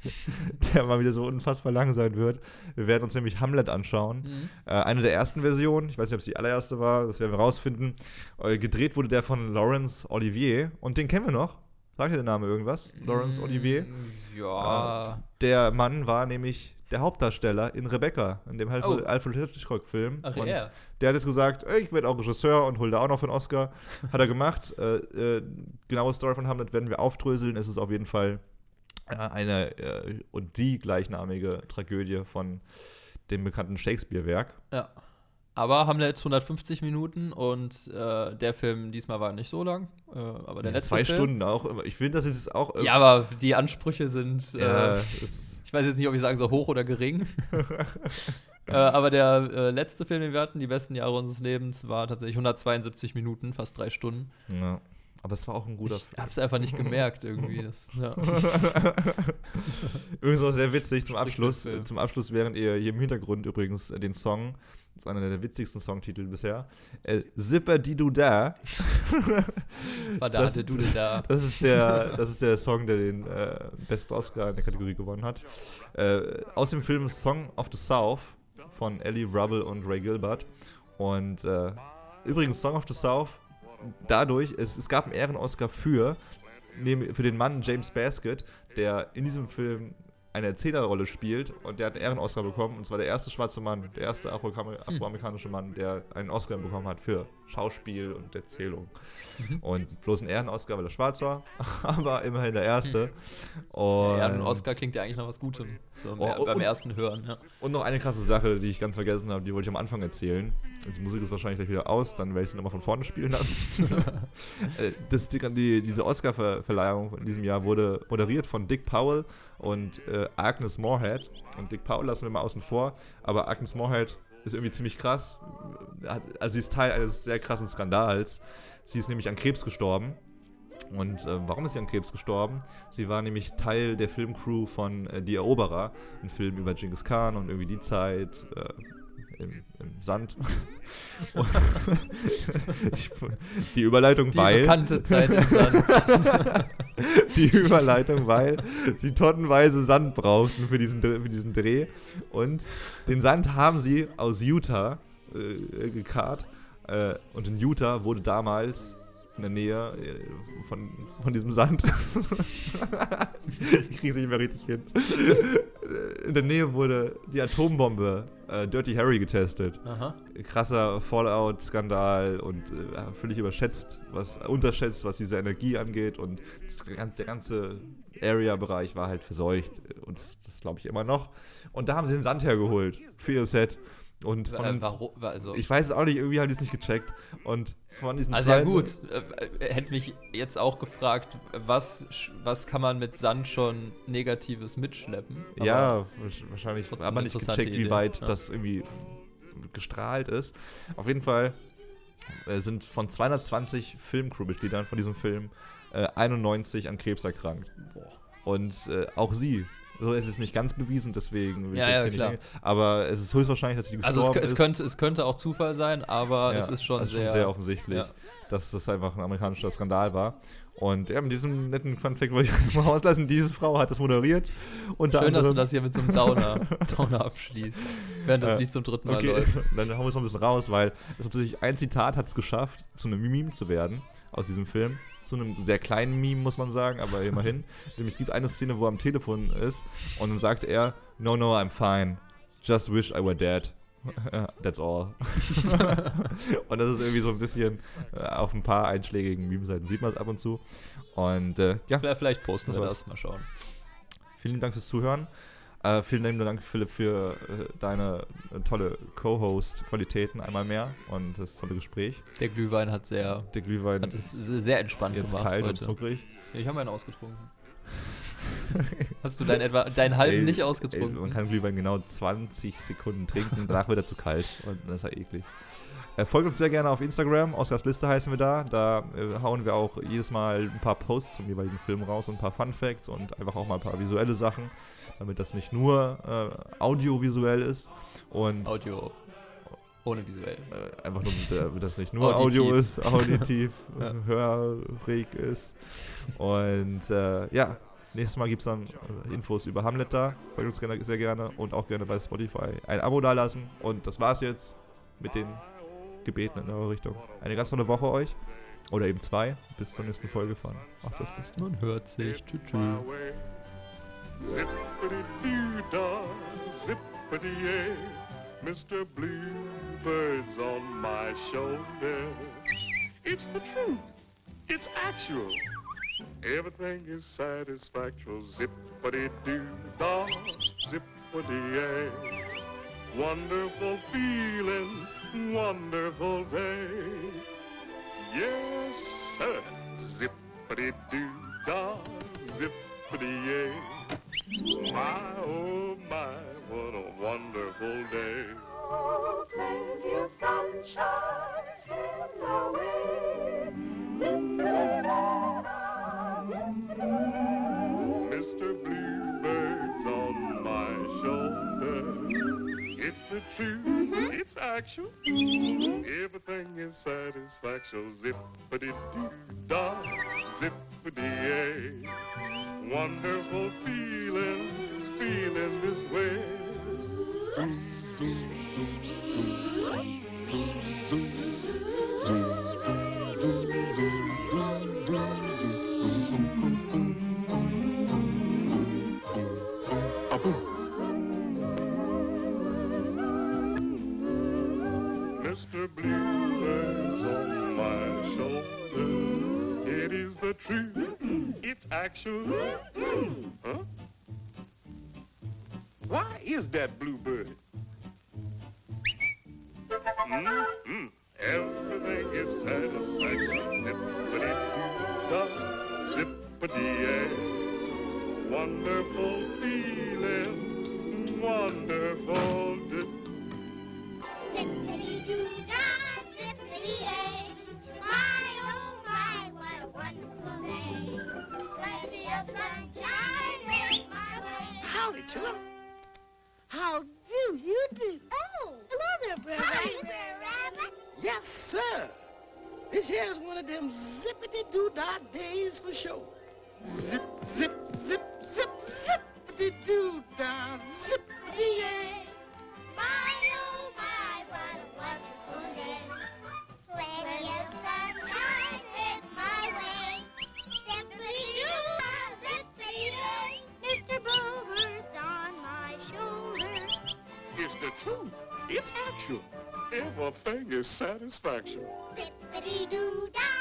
der mal wieder so unfassbar lang sein wird. Wir werden uns nämlich Hamlet anschauen. Mhm. Äh, eine der ersten Versionen, ich weiß nicht, ob es die allererste war, das werden wir rausfinden. Äh, gedreht wurde der von Laurence Olivier und den kennen wir noch. Sagt dir der Name irgendwas? Laurence Olivier. Mm, Ja. Der Mann war nämlich der Hauptdarsteller in Rebecca, in dem Alfred, Oh. Alfred Hitchcock-Film. Ach, und er. der hat jetzt gesagt, ich werde auch Regisseur und hol da auch noch für einen Oscar. Hat er gemacht. Äh, äh, genaue Story von Hamlet werden wir aufdröseln. Es ist auf jeden Fall äh, eine äh, und die gleichnamige Tragödie von dem bekannten Shakespeare-Werk. ja. Aber Hamlet 150 Minuten und äh, der Film diesmal war nicht so lang. Äh, aber der letzte Zwei Film, Stunden auch. immer. Ich finde, das ist auch. äh, Ja, aber die Ansprüche sind. ja, Äh, es- ich weiß jetzt nicht, ob ich sagen soll, hoch oder gering. äh, aber der äh, letzte Film, den wir hatten, die besten Jahre unseres Lebens, war tatsächlich 172 Minuten, fast drei Stunden. ja. Aber es war auch ein guter Ich hab's einfach nicht gemerkt irgendwie. Das, ja. Übrigens auch sehr witzig zum Abschluss. Film. Zum Abschluss, während ihr hier im Hintergrund übrigens äh, den Song, das ist einer der witzigsten Songtitel bisher, äh, Zipper di du da. War da, Das- der Dudel da. Das ist der, das ist der Song, der den äh, besten Oscar in der Kategorie gewonnen hat. Äh, aus dem Film Song of the South von Ellie Rubble und Ray Gilbert. Und äh, übrigens, Song of the South, dadurch, es, es gab einen Ehren-Oscar für, für den Mann James Baskett, der in diesem Film eine Erzählerrolle spielt und der hat einen Ehren-Oscar bekommen. Und zwar der erste schwarze Mann, der erste Afroamer- afroamerikanische Mann, der einen Oscar bekommen hat für Schauspiel und Erzählung. Und bloß ein Ehren-Oscar, weil er schwarz war, aber immerhin der erste. Und, Ja, ein Oscar klingt ja eigentlich nach was Gutem. So Oh, beim und- ersten Hören, ja. und noch eine krasse Sache, die ich ganz vergessen habe, die wollte ich am Anfang erzählen. Die Musik ist wahrscheinlich gleich wieder aus, dann werde ich sie nochmal von vorne spielen lassen. Äh, das, die, die, diese Oscar-Verleihung in diesem Jahr wurde moderiert von Dick Powell und äh, Agnes Moorehead. Und Dick Powell lassen wir mal außen vor, aber Agnes Moorehead ist irgendwie ziemlich krass. Also sie ist Teil eines sehr krassen Skandals. Sie ist nämlich an Krebs gestorben. Und äh, warum ist sie an Krebs gestorben? Sie war nämlich Teil der Filmcrew von äh, Die Eroberer, ein Film über Genghis Khan und irgendwie die Zeit äh, im, im Sand. Ich, die Überleitung, Die weil bekannte Zeit im Sand. die Überleitung, weil sie tonnenweise Sand brauchten für diesen, für diesen Dreh. Und den Sand haben sie aus Utah äh, gekarrt. Äh, und in Utah wurde damals in der Nähe äh, von, von diesem Sand. ich kriege es nicht mehr richtig hin. In der Nähe wurde die Atombombe äh, Dirty Harry getestet Aha. krasser Fallout-Skandal und äh, völlig überschätzt, was unterschätzt, was diese Energie angeht und der ganze Area-Bereich war halt verseucht und das, das glaube ich immer noch. Und da haben sie den Sand hergeholt für ihr Set und von Äh, warum? Also, ich weiß es auch nicht, irgendwie haben die es nicht gecheckt und von diesen also ja gut, äh, äh, hätte mich jetzt auch gefragt, was, was kann man mit Sand schon Negatives mitschleppen? Aber Ja, wahrsch- wahrscheinlich hat man nicht gecheckt, wie Idee, weit ja. das irgendwie gestrahlt ist. Auf jeden Fall äh, sind von 220 Filmcrew-Mitgliedern von diesem Film äh, 91 an Krebs erkrankt. Und äh, auch sie. So, es ist nicht ganz bewiesen, deswegen will Ja, ich jetzt ja, nicht klar. hingehen. Aber es ist höchstwahrscheinlich, dass sie Also es, gestorben es, ist. könnte, es könnte auch Zufall sein, aber Ja, es ist schon das sehr, sehr offensichtlich. Ja. dass das einfach ein amerikanischer Skandal war. Und ja, mit diesem netten Funfact wollte ich mal auslassen. Diese Frau hat das moderiert. Unter Schön, dass du das hier mit so einem Downer, Downer abschließt. Während das Äh, Lied zum dritten Mal okay, läuft. Dann hauen wir es noch ein bisschen raus, weil es tatsächlich ein Zitat hat es geschafft, zu einem Meme zu werden aus diesem Film. Zu einem sehr kleinen Meme, muss man sagen, aber immerhin. Nämlich es gibt eine Szene, wo er am Telefon ist und dann sagt er, No, no, I'm fine. Just wish I were dead. That's all. und das ist irgendwie so ein bisschen äh, auf ein paar einschlägigen Meme-Seiten sieht man es ab und zu. Und äh, ja, Vielleicht, posten wir das, mal schauen. Vielen Dank fürs Zuhören. Äh, vielen lieben Dank, Philipp, für äh, deine äh, tolle Co-Host-Qualitäten einmal mehr und das tolle Gespräch. Der Glühwein hat sehr, Der Glühwein hat es sehr entspannt jetzt gemacht kalt und heute. zuckrig. Ich habe einen ausgetrunken. Hast du deinen etwa deinen halben Ey, nicht Ey, ausgetrunken? man kann Glühwein genau 20 Sekunden trinken, danach wird er zu kalt und das ist ja eklig. Äh, folgt uns sehr gerne auf Instagram, Oscars Liste heißen wir da. Da äh, hauen wir auch jedes Mal ein paar Posts zum jeweiligen Film raus und ein paar Fun Facts und einfach auch mal ein paar visuelle Sachen, damit das nicht nur äh, audiovisuell ist. Und Audio. Ohne visuell. äh, einfach nur, damit das nicht nur Auditiv. Audio ist, auditiv, Ja. hörig ist. Und äh, ja, nächstes Mal gibt es dann äh, Infos über Hamlet da. Folgt uns gerne, sehr gerne und auch gerne bei Spotify ein Abo dalassen. Und das war's jetzt mit den Gebeten in eure Richtung. Eine ganz tolle Woche euch. Oder eben zwei. Bis zur nächsten Folge von Mach's das Beste. Man hört sich. Tschüss. zippity-yay. Mr. Bluebird's on my shoulder. It's the truth. It's actual. Everything is satisfactual. Zippity-doo-dah, zippity-yay. Wonderful feeling, wonderful day. Yes, sir. Zippity-doo-dah, zippity-yay. My, oh my, what a wonderful day. Oh, plenty of sunshine in the Mr. the truth, mm-hmm. it's actual. Mm-hmm. Everything is satisfaction. Zippity-doo-dah, zippity-yay. Eh. Wonderful feeling, feeling this way. Zoom, zoom, zoom, zoom, zoom, zoom, zoom, the truth. It's actual. Huh? Why is that bluebird? Mm-hmm. Everything is satisfaction. Zippity-doo-dah, zippity-yay. Wonderful feeling, wonderful. Zippity-doo-dah, Howdy, children. How do you do? Oh, hello there, Brer Hi, Rabbit. Yes, sir. This here's one of them zippity-doo-dah days for sure. Zip, satisfaction. Zippity doo dah.